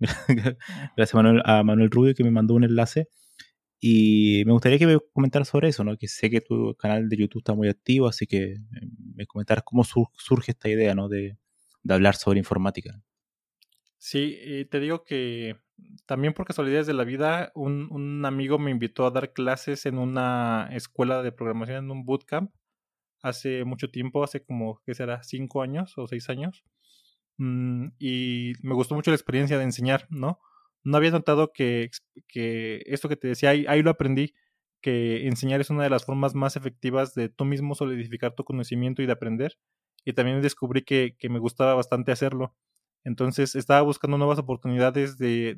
Gracias a Manuel, a Manuel Rubio que me mandó un enlace. Y me gustaría que me comentaras sobre eso, ¿no? Que sé que tu canal de YouTube está muy activo, así que eh, me comentaras cómo surge esta idea, ¿no? De hablar sobre informática. Sí, te digo que también por casualidades de la vida, un, un, amigo me invitó a dar clases en una escuela de programación, en un bootcamp hace mucho tiempo, hace como, ¿qué será? Cinco años o seis años. Mm, y me gustó mucho la experiencia de enseñar, ¿no? No había notado que, que esto que te decía, ahí, ahí lo aprendí, que enseñar es una de las formas más efectivas de tú mismo solidificar tu conocimiento y de aprender. Y también descubrí que, que me gustaba bastante hacerlo. Entonces estaba buscando nuevas oportunidades de,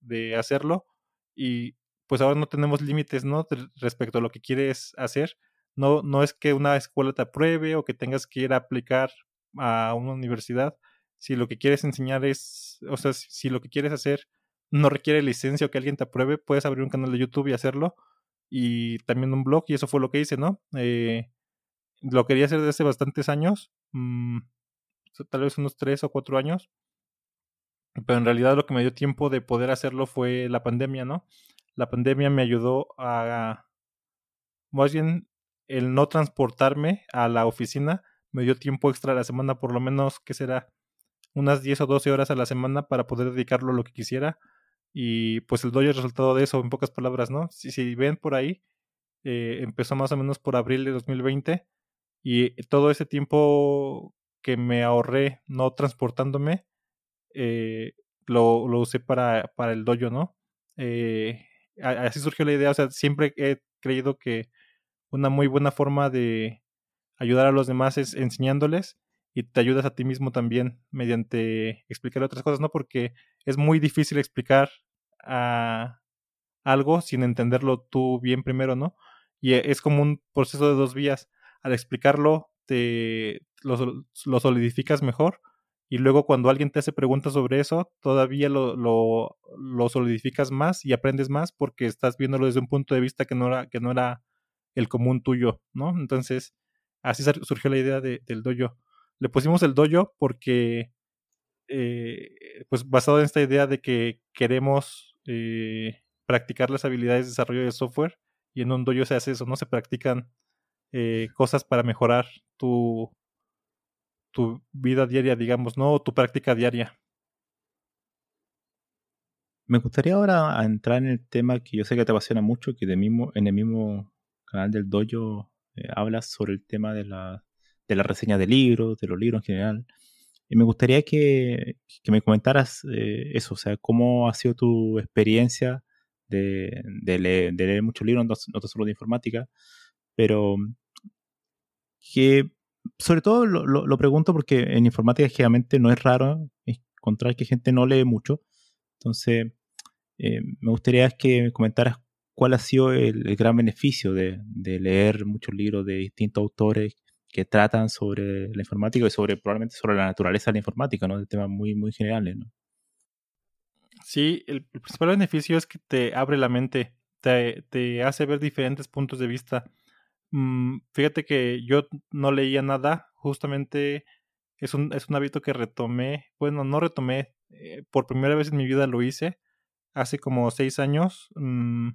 de, hacerlo y pues ahora no tenemos límites, ¿no? Respecto a lo que quieres hacer no, no es que una escuela te apruebe o que tengas que ir a aplicar a una universidad. Si lo que quieres enseñar es, o sea, si, lo que quieres hacer no requiere licencia o que alguien te apruebe, puedes abrir un canal de YouTube y hacerlo. Y también un blog, y eso fue lo que hice, ¿no? Eh, lo quería hacer desde hace bastantes años, mm, tal vez unos tres o cuatro años. Pero en realidad lo que me dio tiempo de poder hacerlo fue la pandemia, ¿no? La pandemia me ayudó a, más bien el no transportarme a la oficina me dio tiempo extra a la semana, por lo menos, que será? Unas 10 o 12 horas a la semana para poder dedicarlo a lo que quisiera. Y pues el doy el resultado de eso, en pocas palabras, ¿no? Si, ven por ahí, eh, empezó más o menos por abril de 2020 y todo ese tiempo que me ahorré no transportándome, eh, lo, lo, usé para, para el dojo, ¿no? Eh, así surgió la idea, o sea, siempre he creído que una muy buena forma de ayudar a los demás es enseñándoles y te ayudas a ti mismo también mediante explicar otras cosas, ¿no? Porque es muy difícil explicar a algo sin entenderlo tú bien primero, ¿no? Y es como un proceso de dos vías. al explicarlo te lo, solidificas mejor y luego cuando alguien te hace preguntas sobre eso, todavía lo, solidificas más y aprendes más porque estás viéndolo desde un punto de vista que no era, que no era el común tuyo, ¿no? Entonces, así surgió la idea de, del dojo. Le pusimos el dojo porque, eh, pues basado en esta idea de que queremos eh, practicar las habilidades de desarrollo de software y en un dojo se hace eso, ¿no? Se practican eh, cosas para mejorar tu, tu vida diaria, digamos, ¿no? Tu práctica diaria. Me gustaría ahora entrar en el tema que yo sé que te apasiona mucho, que de mismo, en el mismo canal del dojo eh, hablas sobre el tema de la, de la reseña de libros, de los libros en general. Y me gustaría que, que me comentaras eh, eso, o sea, cómo ha sido tu experiencia de, de, leer, muchos libros, no, no solo de informática, pero que sobre todo lo, lo, pregunto porque en informática generalmente no es raro encontrar que gente no lee mucho. Entonces, eh, me gustaría que me comentaras cuál ha sido el, gran beneficio de, de, leer muchos libros de distintos autores que tratan sobre la informática y sobre probablemente sobre la naturaleza de la informática, ¿no? De temas muy, muy generales, ¿no? Sí, el, principal beneficio es que te abre la mente, te, te hace ver diferentes puntos de vista. Mm, fíjate que yo no leía nada, justamente es un, es un hábito que retomé, bueno, no retomé, eh, por primera vez en mi vida lo hice, hace como seis años, mm,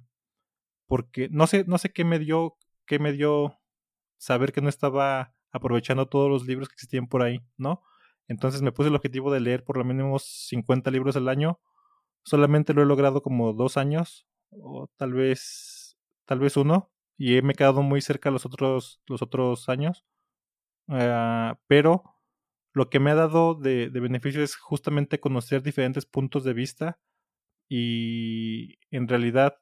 porque no sé, no sé qué me dio, qué me dio saber que no estaba aprovechando todos los libros que existían por ahí, ¿no? Entonces me puse el objetivo de leer por lo menos 50 libros al año. Solamente lo he logrado como dos años, o tal vez, tal vez uno, y me he quedado muy cerca los otros, los otros años. Ah, pero lo que me ha dado de, de, beneficio es justamente conocer diferentes puntos de vista y en realidad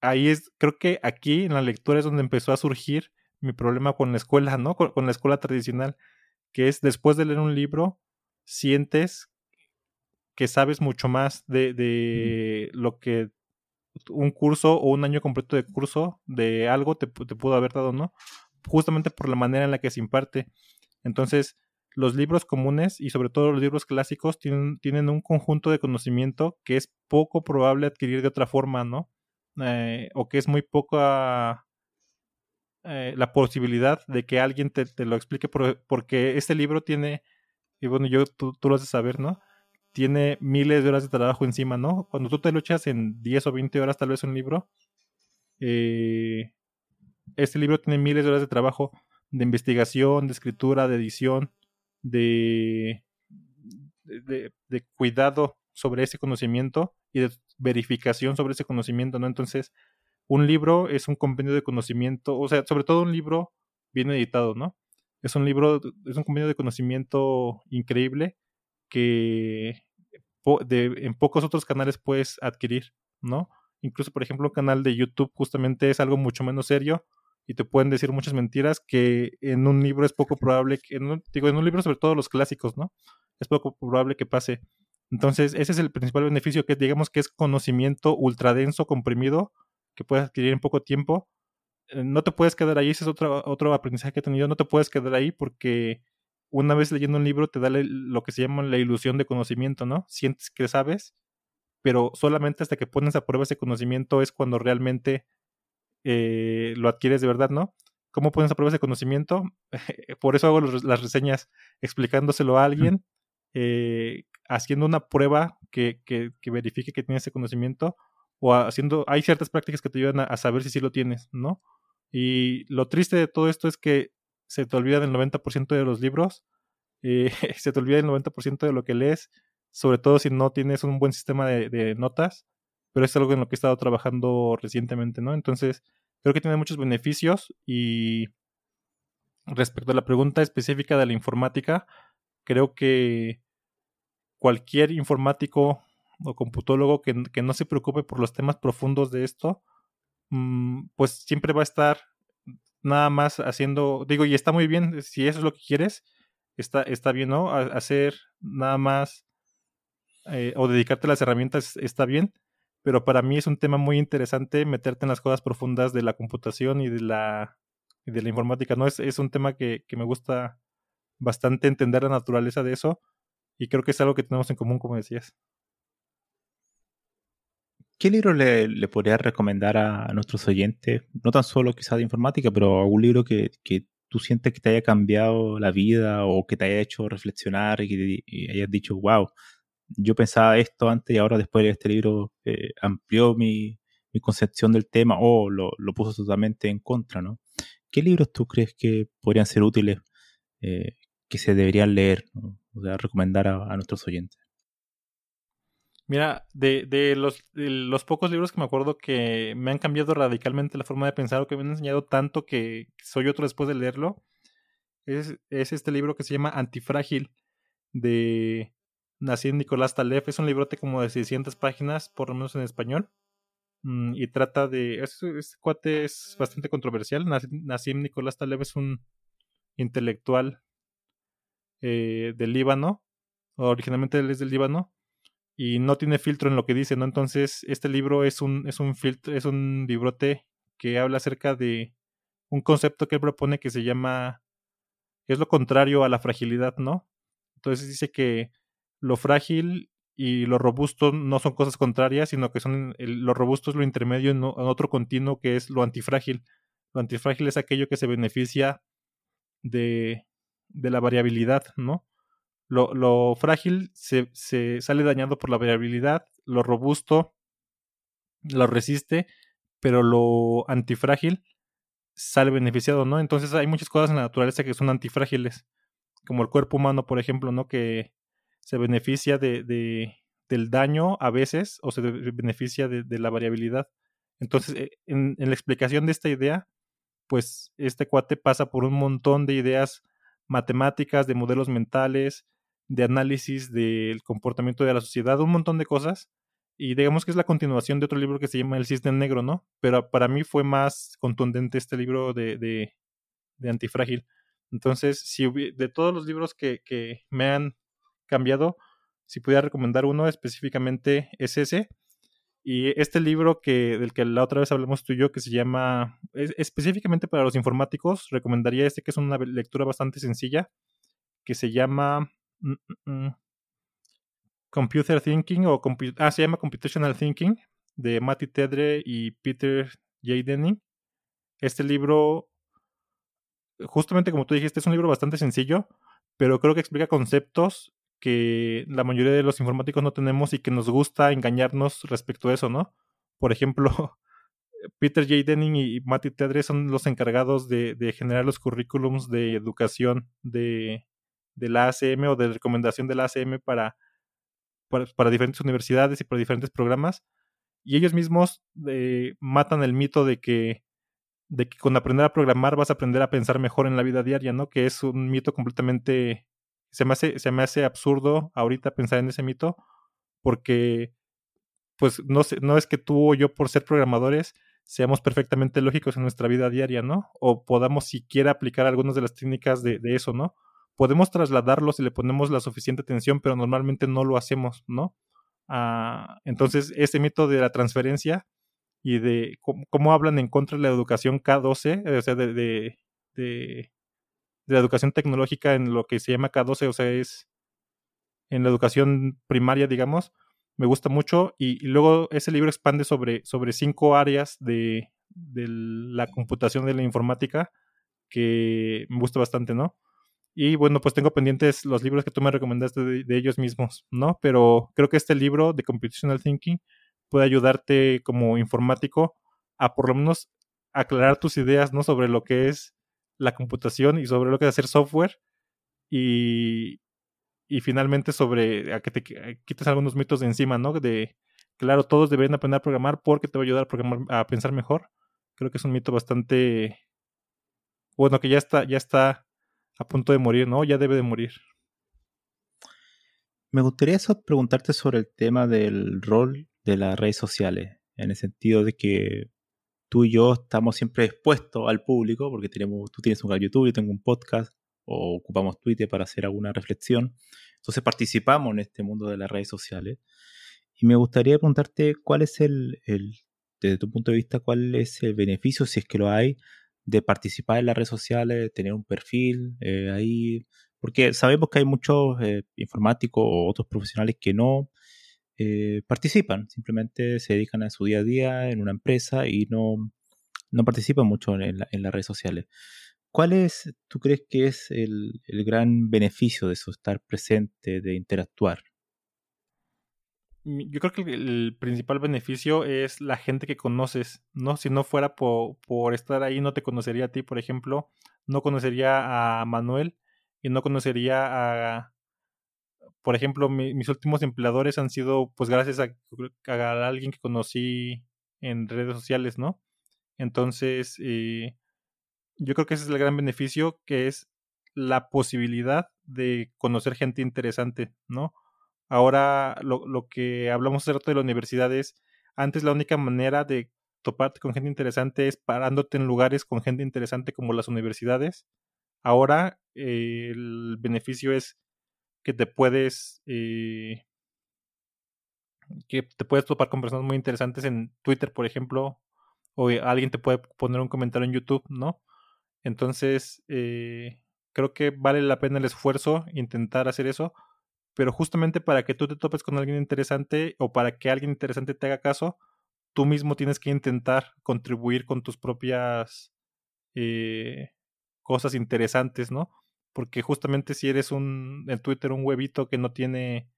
ahí es, creo que aquí en la lectura es donde empezó a surgir mi problema con la escuela, ¿no? Con, con la escuela tradicional, que es después de leer un libro, sientes que sabes mucho más de, de lo que un curso o un año completo de curso de algo te, te pudo haber dado, ¿no? Justamente por la manera en la que se imparte. Entonces, los libros comunes y sobre todo los libros clásicos tienen, tienen un conjunto de conocimiento que es poco probable adquirir de otra forma, ¿no? Eh, o que es muy poca eh, la posibilidad de que alguien te, te lo explique porque este libro tiene, y bueno, yo tú, tú lo de saber, ¿no? Tiene miles de horas de trabajo encima, ¿no? Cuando tú te lo echas en 10 o 20 horas tal vez un libro, eh, este libro tiene miles de horas de trabajo de investigación, de escritura, de edición, de, de, de, cuidado sobre ese conocimiento y de verificación sobre ese conocimiento, ¿no? Entonces, un libro es un compendio de conocimiento, o sea, sobre todo un libro bien editado, ¿no? Es un libro, es un compendio de conocimiento increíble que en pocos otros canales puedes adquirir, ¿no? Incluso, por ejemplo, un canal de YouTube justamente es algo mucho menos serio y te pueden decir muchas mentiras que en un libro es poco probable, que, en digo, en un libro sobre todo los clásicos, ¿no? Es poco probable que pase. Entonces, ese es el principal beneficio que digamos que es conocimiento ultradenso, comprimido, que puedes adquirir en poco tiempo. Eh, no te puedes quedar ahí, ese es otro, otro aprendizaje que he tenido, no te puedes quedar ahí porque una vez leyendo un libro te da lo que se llama la ilusión de conocimiento, ¿no? Sientes que sabes, pero solamente hasta que pones a prueba ese conocimiento es cuando realmente eh, lo adquieres de verdad, ¿no? ¿Cómo pones a prueba ese conocimiento? Por eso hago las reseñas explicándoselo a alguien, eh, haciendo una prueba que, que, que, verifique que tienes ese conocimiento, o haciendo, hay ciertas prácticas que te ayudan a, a saber si sí lo tienes, ¿no? Y lo triste de todo esto es que se te olvida del 90% de los libros, eh, se te olvida el 90% de lo que lees, sobre todo si no tienes un buen sistema de, notas, pero es algo en lo que he estado trabajando recientemente, ¿no? Entonces, creo que tiene muchos beneficios y respecto a la pregunta específica de la informática, creo que cualquier informático o computólogo que, que no se preocupe por los temas profundos de esto, mm, pues siempre va a estar nada más haciendo, digo, y está muy bien, si eso es lo que quieres, está, está bien, ¿no? hacer nada más eh, o dedicarte a las herramientas está bien, pero para mí es un tema muy interesante meterte en las cosas profundas de la computación y de la de la informática, ¿no? Es, es un tema que, que me gusta bastante entender la naturaleza de eso y creo que es algo que tenemos en común, como decías. ¿Qué libro le, le podrías recomendar a, nuestros oyentes? No tan solo quizás de informática, pero algún libro que, que, tú sientes que te haya cambiado la vida o que te haya hecho reflexionar y que hayas dicho, wow, yo pensaba esto antes y ahora después de este libro eh, amplió mi, mi, concepción del tema o lo, lo, puso totalmente en contra, ¿no? ¿Qué libros tú crees que podrían ser útiles, eh, que se deberían leer, o sea, recomendar a nuestros oyentes? Mira, de, de, los, los pocos libros que me acuerdo que me han cambiado radicalmente la forma de pensar o que me han enseñado tanto que soy otro después de leerlo, es, es este libro que se llama Antifrágil de Nassim Nicolás Taleb. Es un librote como de 600 páginas, por lo menos en español. Mm, y trata de... Este, cuate es bastante controversial. Nassim Nicolás Taleb es un intelectual eh, del Líbano. Originalmente él es del Líbano y no tiene filtro en lo que dice, ¿no? Entonces, este libro es un, es un filtro, es un librote que habla acerca de un concepto que él propone que se llama, es lo contrario a la fragilidad, ¿no? Entonces dice que lo frágil y lo robusto no son cosas contrarias, sino que son lo robusto es lo intermedio en, otro continuo que es lo antifrágil. Lo antifrágil es aquello que se beneficia de, de la variabilidad, ¿no? Lo, frágil se, se, sale dañado por la variabilidad, lo robusto lo resiste, pero lo antifrágil sale beneficiado, ¿no? Entonces hay muchas cosas en la naturaleza que son antifrágiles, como el cuerpo humano, por ejemplo, ¿no? Que se beneficia de, de del daño a veces o se beneficia de, de la variabilidad. Entonces, eh, en, en, la explicación de esta idea, pues este cuate pasa por un montón de ideas matemáticas, de modelos mentales, de análisis del comportamiento de la sociedad, un montón de cosas. Y digamos que es la continuación de otro libro que se llama El Cisne Negro, ¿no? Pero para mí fue más contundente este libro de, de, de Antifrágil. Entonces, si de todos los libros que, que me han cambiado, si pudiera recomendar uno específicamente es ese. Y este libro que, del que la otra vez hablamos tú y yo, que se llama específicamente para los informáticos, recomendaría este que es una lectura bastante sencilla, que se llama Mm, mm, mm. Computer Thinking o ah, se llama Computational Thinking de Matty Tedre y Peter J. Denning. Este libro, justamente como tú dijiste, es un libro bastante sencillo, pero creo que explica conceptos que la mayoría de los informáticos no tenemos y que nos gusta engañarnos respecto a eso, ¿no? Por ejemplo, Peter J. Denning y Matty Tedre son los encargados de, de generar los currículums de educación de, de la ACM o de recomendación de la ACM para, para, diferentes universidades y para diferentes programas. Y ellos mismos eh, matan el mito de que, de que con aprender a programar vas a aprender a pensar mejor en la vida diaria, ¿no? Que es un mito completamente... Se me hace, se me hace absurdo ahorita pensar en ese mito porque pues no, no es que tú o yo por ser programadores seamos perfectamente lógicos en nuestra vida diaria, ¿no? O podamos siquiera aplicar algunas de las técnicas de eso, ¿no? Podemos trasladarlo si le ponemos la suficiente atención, pero normalmente no lo hacemos, ¿no? Ah, entonces, ese mito de la transferencia y de cómo, hablan en contra de la educación K12, o sea, de, de, de, la educación tecnológica en lo que se llama K12, o sea, es en la educación primaria, digamos, me gusta mucho. Y, luego ese libro expande sobre, sobre cinco áreas de, de la computación de la informática que me gusta bastante, ¿no? Y bueno, pues tengo pendientes los libros que tú me recomendaste de, ellos mismos, ¿no? Pero creo que este libro de Computational Thinking puede ayudarte como informático a por lo menos aclarar tus ideas, ¿no? Sobre lo que es la computación y sobre lo que es hacer software. Y, y finalmente sobre a que te quites algunos mitos de encima, ¿no? De, claro, todos deberían aprender a programar porque te va a ayudar a, programar, a pensar mejor. Creo que es un mito bastante... Bueno, que ya está, ya está a punto de morir, ¿no? Ya debe de morir. Me gustaría preguntarte sobre el tema del rol de las redes sociales, en el sentido de que tú y yo estamos siempre expuestos al público, porque tenemos, tú tienes un canal YouTube, yo tengo un podcast, o ocupamos Twitter para hacer alguna reflexión. Entonces participamos en este mundo de las redes sociales. Y me gustaría preguntarte cuál es el, el, desde tu punto de vista, cuál es el beneficio, si es que lo hay, de participar en las redes sociales, tener un perfil eh, ahí, porque sabemos que hay muchos eh, informáticos o otros profesionales que no eh, participan, simplemente se dedican a su día a día en una empresa y no, no participan mucho en, en las redes sociales. ¿Cuál es, tú crees que es el, el, gran beneficio de eso, estar presente, de interactuar? Yo creo que el principal beneficio es la gente que conoces, ¿no? Si no fuera por, por estar ahí, no te conocería a ti, por ejemplo, no conocería a Manuel y no conocería a, por ejemplo, mis últimos empleadores han sido, pues, gracias a, a, alguien que conocí en redes sociales, ¿no? Entonces, eh, yo creo que ese es el gran beneficio, que es la posibilidad de conocer gente interesante, ¿no? Ahora, lo, lo que hablamos hace de la universidad es, antes la única manera de toparte con gente interesante es parándote en lugares con gente interesante como las universidades. Ahora, eh, el beneficio es que te puedes eh, que te puedes topar con personas muy interesantes en Twitter, por ejemplo, o alguien te puede poner un comentario en YouTube, ¿no? Entonces, eh, creo que vale la pena el esfuerzo intentar hacer eso, pero justamente para que tú te topes con alguien interesante o para que alguien interesante te haga caso, tú mismo tienes que intentar contribuir con tus propias eh, cosas interesantes, ¿no? porque justamente si eres un en Twitter un huevito que no tiene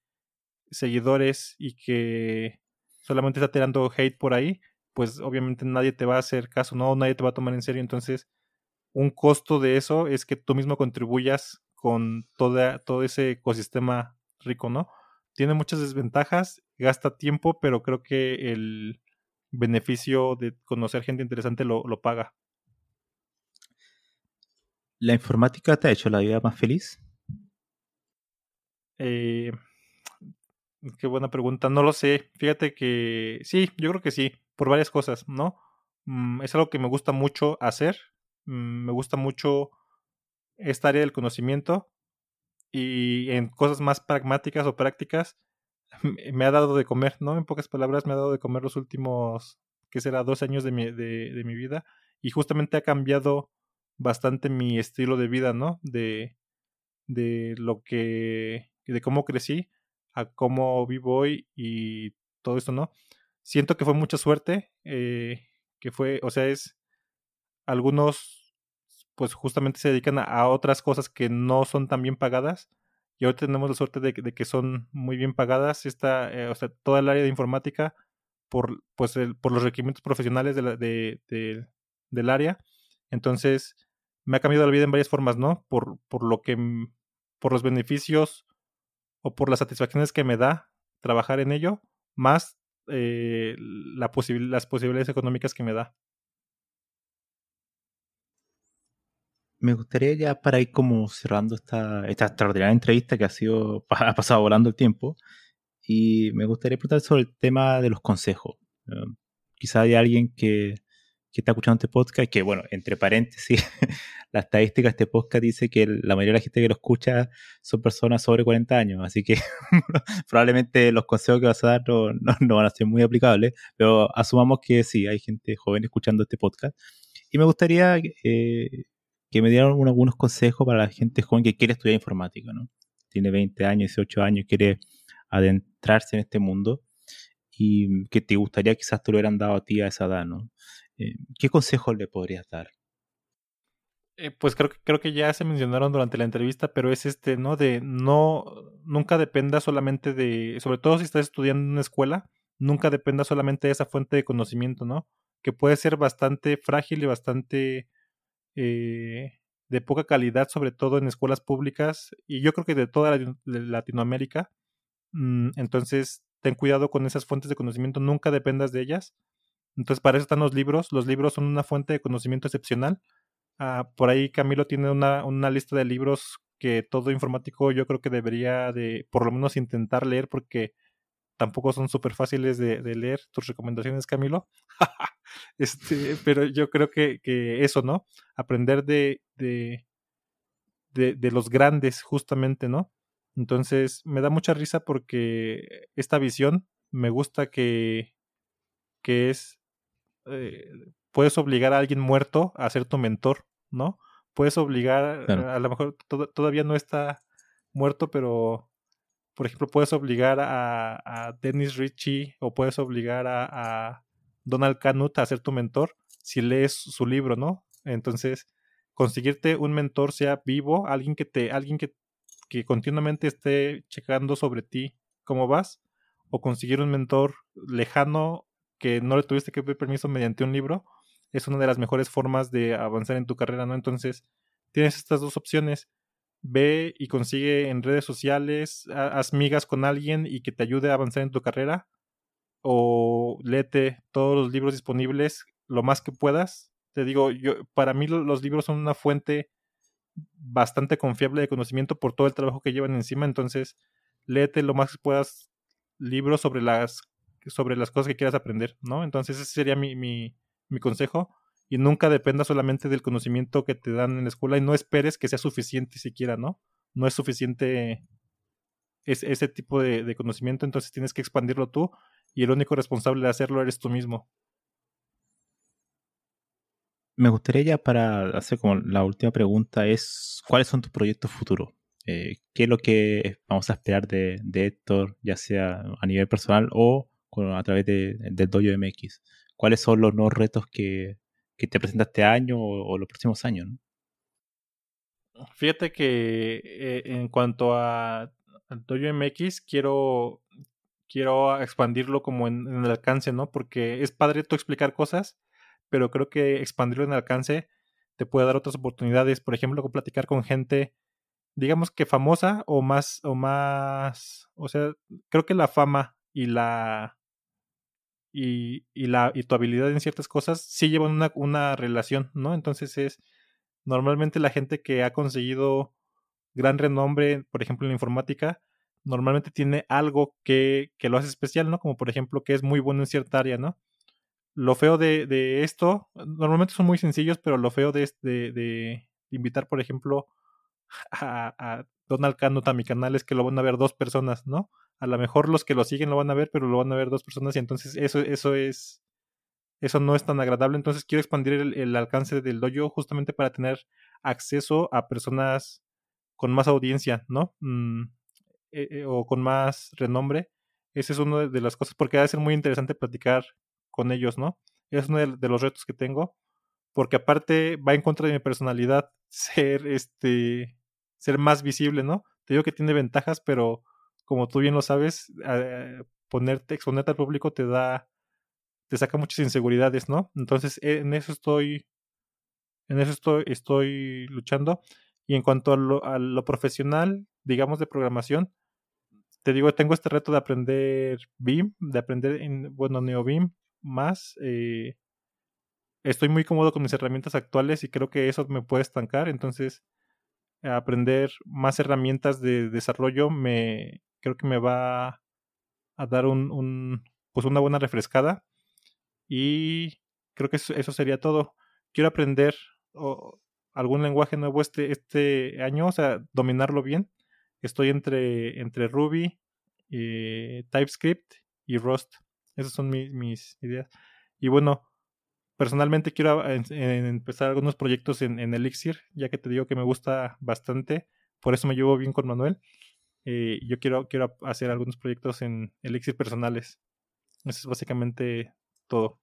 seguidores y que solamente está tirando hate por ahí, pues obviamente nadie te va a hacer caso, no, nadie te va a tomar en serio, entonces un costo de eso es que tú mismo contribuyas con toda, todo ese ecosistema rico, ¿no? Tiene muchas desventajas, gasta tiempo, pero creo que el beneficio de conocer gente interesante lo, lo paga. ¿La informática te ha hecho la vida más feliz? Eh, qué buena pregunta. No lo sé. Fíjate que sí, yo creo que sí, por varias cosas, ¿no? Mm, es algo que me gusta mucho hacer. Mm, me gusta mucho esta área del conocimiento y en cosas más pragmáticas o prácticas me ha dado de comer, ¿no? En pocas palabras, me ha dado de comer los últimos, ¿qué será? Dos años de mi, de, de mi vida y justamente ha cambiado bastante mi estilo de vida, ¿no? De, de lo que, de cómo crecí a cómo vivo hoy y todo esto, ¿no? Siento que fue mucha suerte, eh, que fue, o sea, es, algunos, pues justamente se dedican a, otras cosas que no son tan bien pagadas y hoy tenemos la suerte de, de que son muy bien pagadas, esta, eh, o sea, toda el área de informática por, pues, el, por los requerimientos profesionales de la, de, de, del área. Entonces, me ha cambiado la vida en varias formas, ¿no? Por, por lo que, por los beneficios o por las satisfacciones que me da trabajar en ello, más eh, la las posibilidades económicas que me da. Me gustaría ya para ir como cerrando esta, extraordinaria entrevista que ha sido, ha pasado volando el tiempo, y me gustaría preguntar sobre el tema de los consejos. quizá hay alguien que, está escuchando este podcast, que bueno, entre paréntesis, la estadística de este podcast dice que la mayoría de la gente que lo escucha son personas sobre 40 años, así que probablemente los consejos que vas a dar no, van a ser muy aplicables, pero asumamos que sí, hay gente joven escuchando este podcast. Y me gustaría eh, que me dieran algunos consejos para la gente joven que quiere estudiar informática, ¿no? Tiene 20 años, 18 años, quiere adentrarse en este mundo y que te gustaría quizás te lo hubieran dado a ti a esa edad, ¿no? Eh, ¿Qué consejos le podrías dar? Eh, pues creo que creo que ya se mencionaron durante la entrevista, pero es este, ¿no? De no, nunca dependa solamente de, sobre todo si estás estudiando en una escuela, nunca dependa solamente de esa fuente de conocimiento, ¿no? Que puede ser bastante frágil y bastante eh, de poca calidad, sobre todo en escuelas públicas, y yo creo que de toda Latinoamérica. Mm, entonces, ten cuidado con esas fuentes de conocimiento, nunca dependas de ellas. Entonces, para eso están los libros. Los libros son una fuente de conocimiento excepcional. Ah, por ahí Camilo tiene una, una lista de libros que todo informático yo creo que debería de por lo menos intentar leer porque tampoco son súper fáciles de, leer tus recomendaciones, Camilo. este, pero yo creo que, que eso, ¿no? Aprender de, de, de, de, los grandes, justamente, ¿no? Entonces, me da mucha risa porque esta visión me gusta que, que es eh, puedes obligar a alguien muerto a ser tu mentor, ¿no? Puedes obligar, a lo mejor todavía no está muerto, pero por ejemplo, puedes obligar a, Dennis Ritchie o puedes obligar a, a, Donald Canut a ser tu mentor si lees su libro, ¿no? Entonces, conseguirte un mentor sea vivo, alguien que te, alguien que, que continuamente esté checando sobre ti cómo vas, o conseguir un mentor lejano que no le tuviste que pedir permiso mediante un libro, es una de las mejores formas de avanzar en tu carrera, ¿no? Entonces, tienes estas dos opciones ve y consigue en redes sociales, haz migas con alguien y que te ayude a avanzar en tu carrera. O léete todos los libros disponibles lo más que puedas. Te digo, yo, para mí los libros son una fuente bastante confiable de conocimiento por todo el trabajo que llevan encima. Entonces, léete lo más que puedas libros sobre las, sobre las cosas que quieras aprender, ¿no? Entonces, ese sería mi, mi, mi consejo y nunca dependa solamente del conocimiento que te dan en la escuela y no esperes que sea suficiente siquiera, ¿no? No es suficiente ese tipo de, conocimiento, entonces tienes que expandirlo tú y el único responsable de hacerlo eres tú mismo. Me gustaría ya para hacer como la última pregunta es, ¿cuáles son tus proyectos futuros? Eh, ¿Qué es lo que vamos a esperar de, Héctor, ya sea a nivel personal o a través de, del Dojo MX? ¿Cuáles son los nuevos retos que, que te presenta este año o, los próximos años. ¿no? Fíjate que eh, en cuanto a Dojo MX, quiero, quiero expandirlo como en, el alcance, ¿no? Porque es padre tú explicar cosas, pero creo que expandirlo en el alcance te puede dar otras oportunidades. Por ejemplo, platicar con gente, digamos que famosa o más, o más, o sea, creo que la fama y la y, y, la, y tu habilidad en ciertas cosas sí llevan una, una relación, ¿no? Entonces es normalmente la gente que ha conseguido gran renombre, por ejemplo en la informática, normalmente tiene algo que, que lo hace especial, ¿no? Como por ejemplo que es muy bueno en cierta área, ¿no? Lo feo de, de esto, normalmente son muy sencillos, pero lo feo de, de, de invitar, por ejemplo, a, a Donald Canut a mi canal es que lo van a ver dos personas, ¿no? A lo mejor los que lo siguen lo van a ver, pero lo van a ver dos personas y entonces eso, eso es, eso no es tan agradable. Entonces quiero expandir el, alcance del dojo justamente para tener acceso a personas con más audiencia, ¿no? Mm, eh, eh, o con más renombre. Esa es una de las cosas, porque va a ser muy interesante platicar con ellos, ¿no? Es uno de, de los retos que tengo, porque aparte va en contra de mi personalidad ser, este, ser más visible, ¿no? Te digo que tiene ventajas, pero como tú bien lo sabes, eh, ponerte, exponerte al público te da, te saca muchas inseguridades, ¿no? Entonces, en eso estoy, en eso estoy, estoy luchando. Y en cuanto a lo, a lo profesional, digamos, de programación, te digo, tengo este reto de aprender BIM, de aprender, en, bueno, NeoBIM más. Eh, estoy muy cómodo con mis herramientas actuales y creo que eso me puede estancar. Entonces, aprender más herramientas de desarrollo me, creo que me va a dar un, pues una buena refrescada y creo que eso, sería todo. Quiero aprender algún lenguaje nuevo este, este año, o sea, dominarlo bien. Estoy entre, entre Ruby, eh, TypeScript y Rust. Esas son mis ideas. Y bueno, personalmente quiero empezar algunos proyectos en, en Elixir, ya que te digo que me gusta bastante. Por eso me llevo bien con Manuel. Eh, yo quiero, quiero hacer algunos proyectos en Elixir personales. Eso es básicamente todo.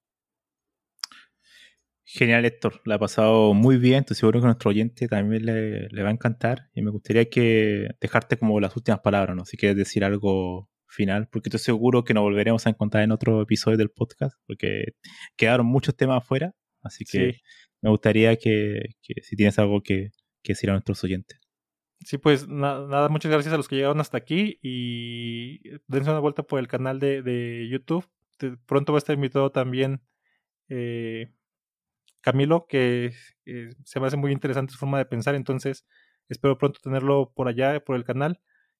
Genial, Héctor. La ha pasado muy bien. Estoy seguro que a nuestro oyente también le, le, va a encantar. Y me gustaría que dejarte como las últimas palabras, ¿no? Si quieres decir algo final, porque estoy seguro que nos volveremos a encontrar en otro episodio del podcast, porque quedaron muchos temas afuera. Así que me gustaría que, que, si tienes algo que, que decir a nuestros oyentes. Sí, pues nada, muchas gracias a los que llegaron hasta aquí y dense una vuelta por el canal de, de YouTube. pronto va a estar invitado también eh, Camilo, que se me hace muy interesante su forma de pensar, entonces espero pronto tenerlo por allá, por el canal.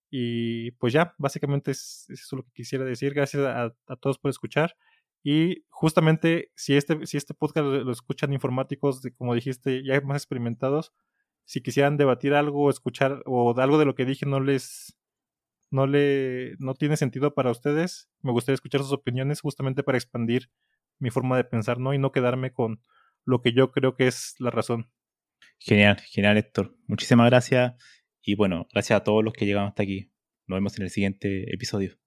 Y pues ya, básicamente es, eso es lo que quisiera decir. Gracias a, todos por escuchar. Y justamente si este, si este podcast lo, escuchan informáticos, de, como dijiste, ya más experimentados, si quisieran debatir algo, escuchar o algo de lo que dije no les no le no tiene sentido para ustedes, me gustaría escuchar sus opiniones justamente para expandir mi forma de pensar, ¿no? Y no quedarme con lo que yo creo que es la razón. Genial, genial Héctor. Muchísimas gracias y bueno, gracias a todos los que llegaron hasta aquí. Nos vemos en el siguiente episodio.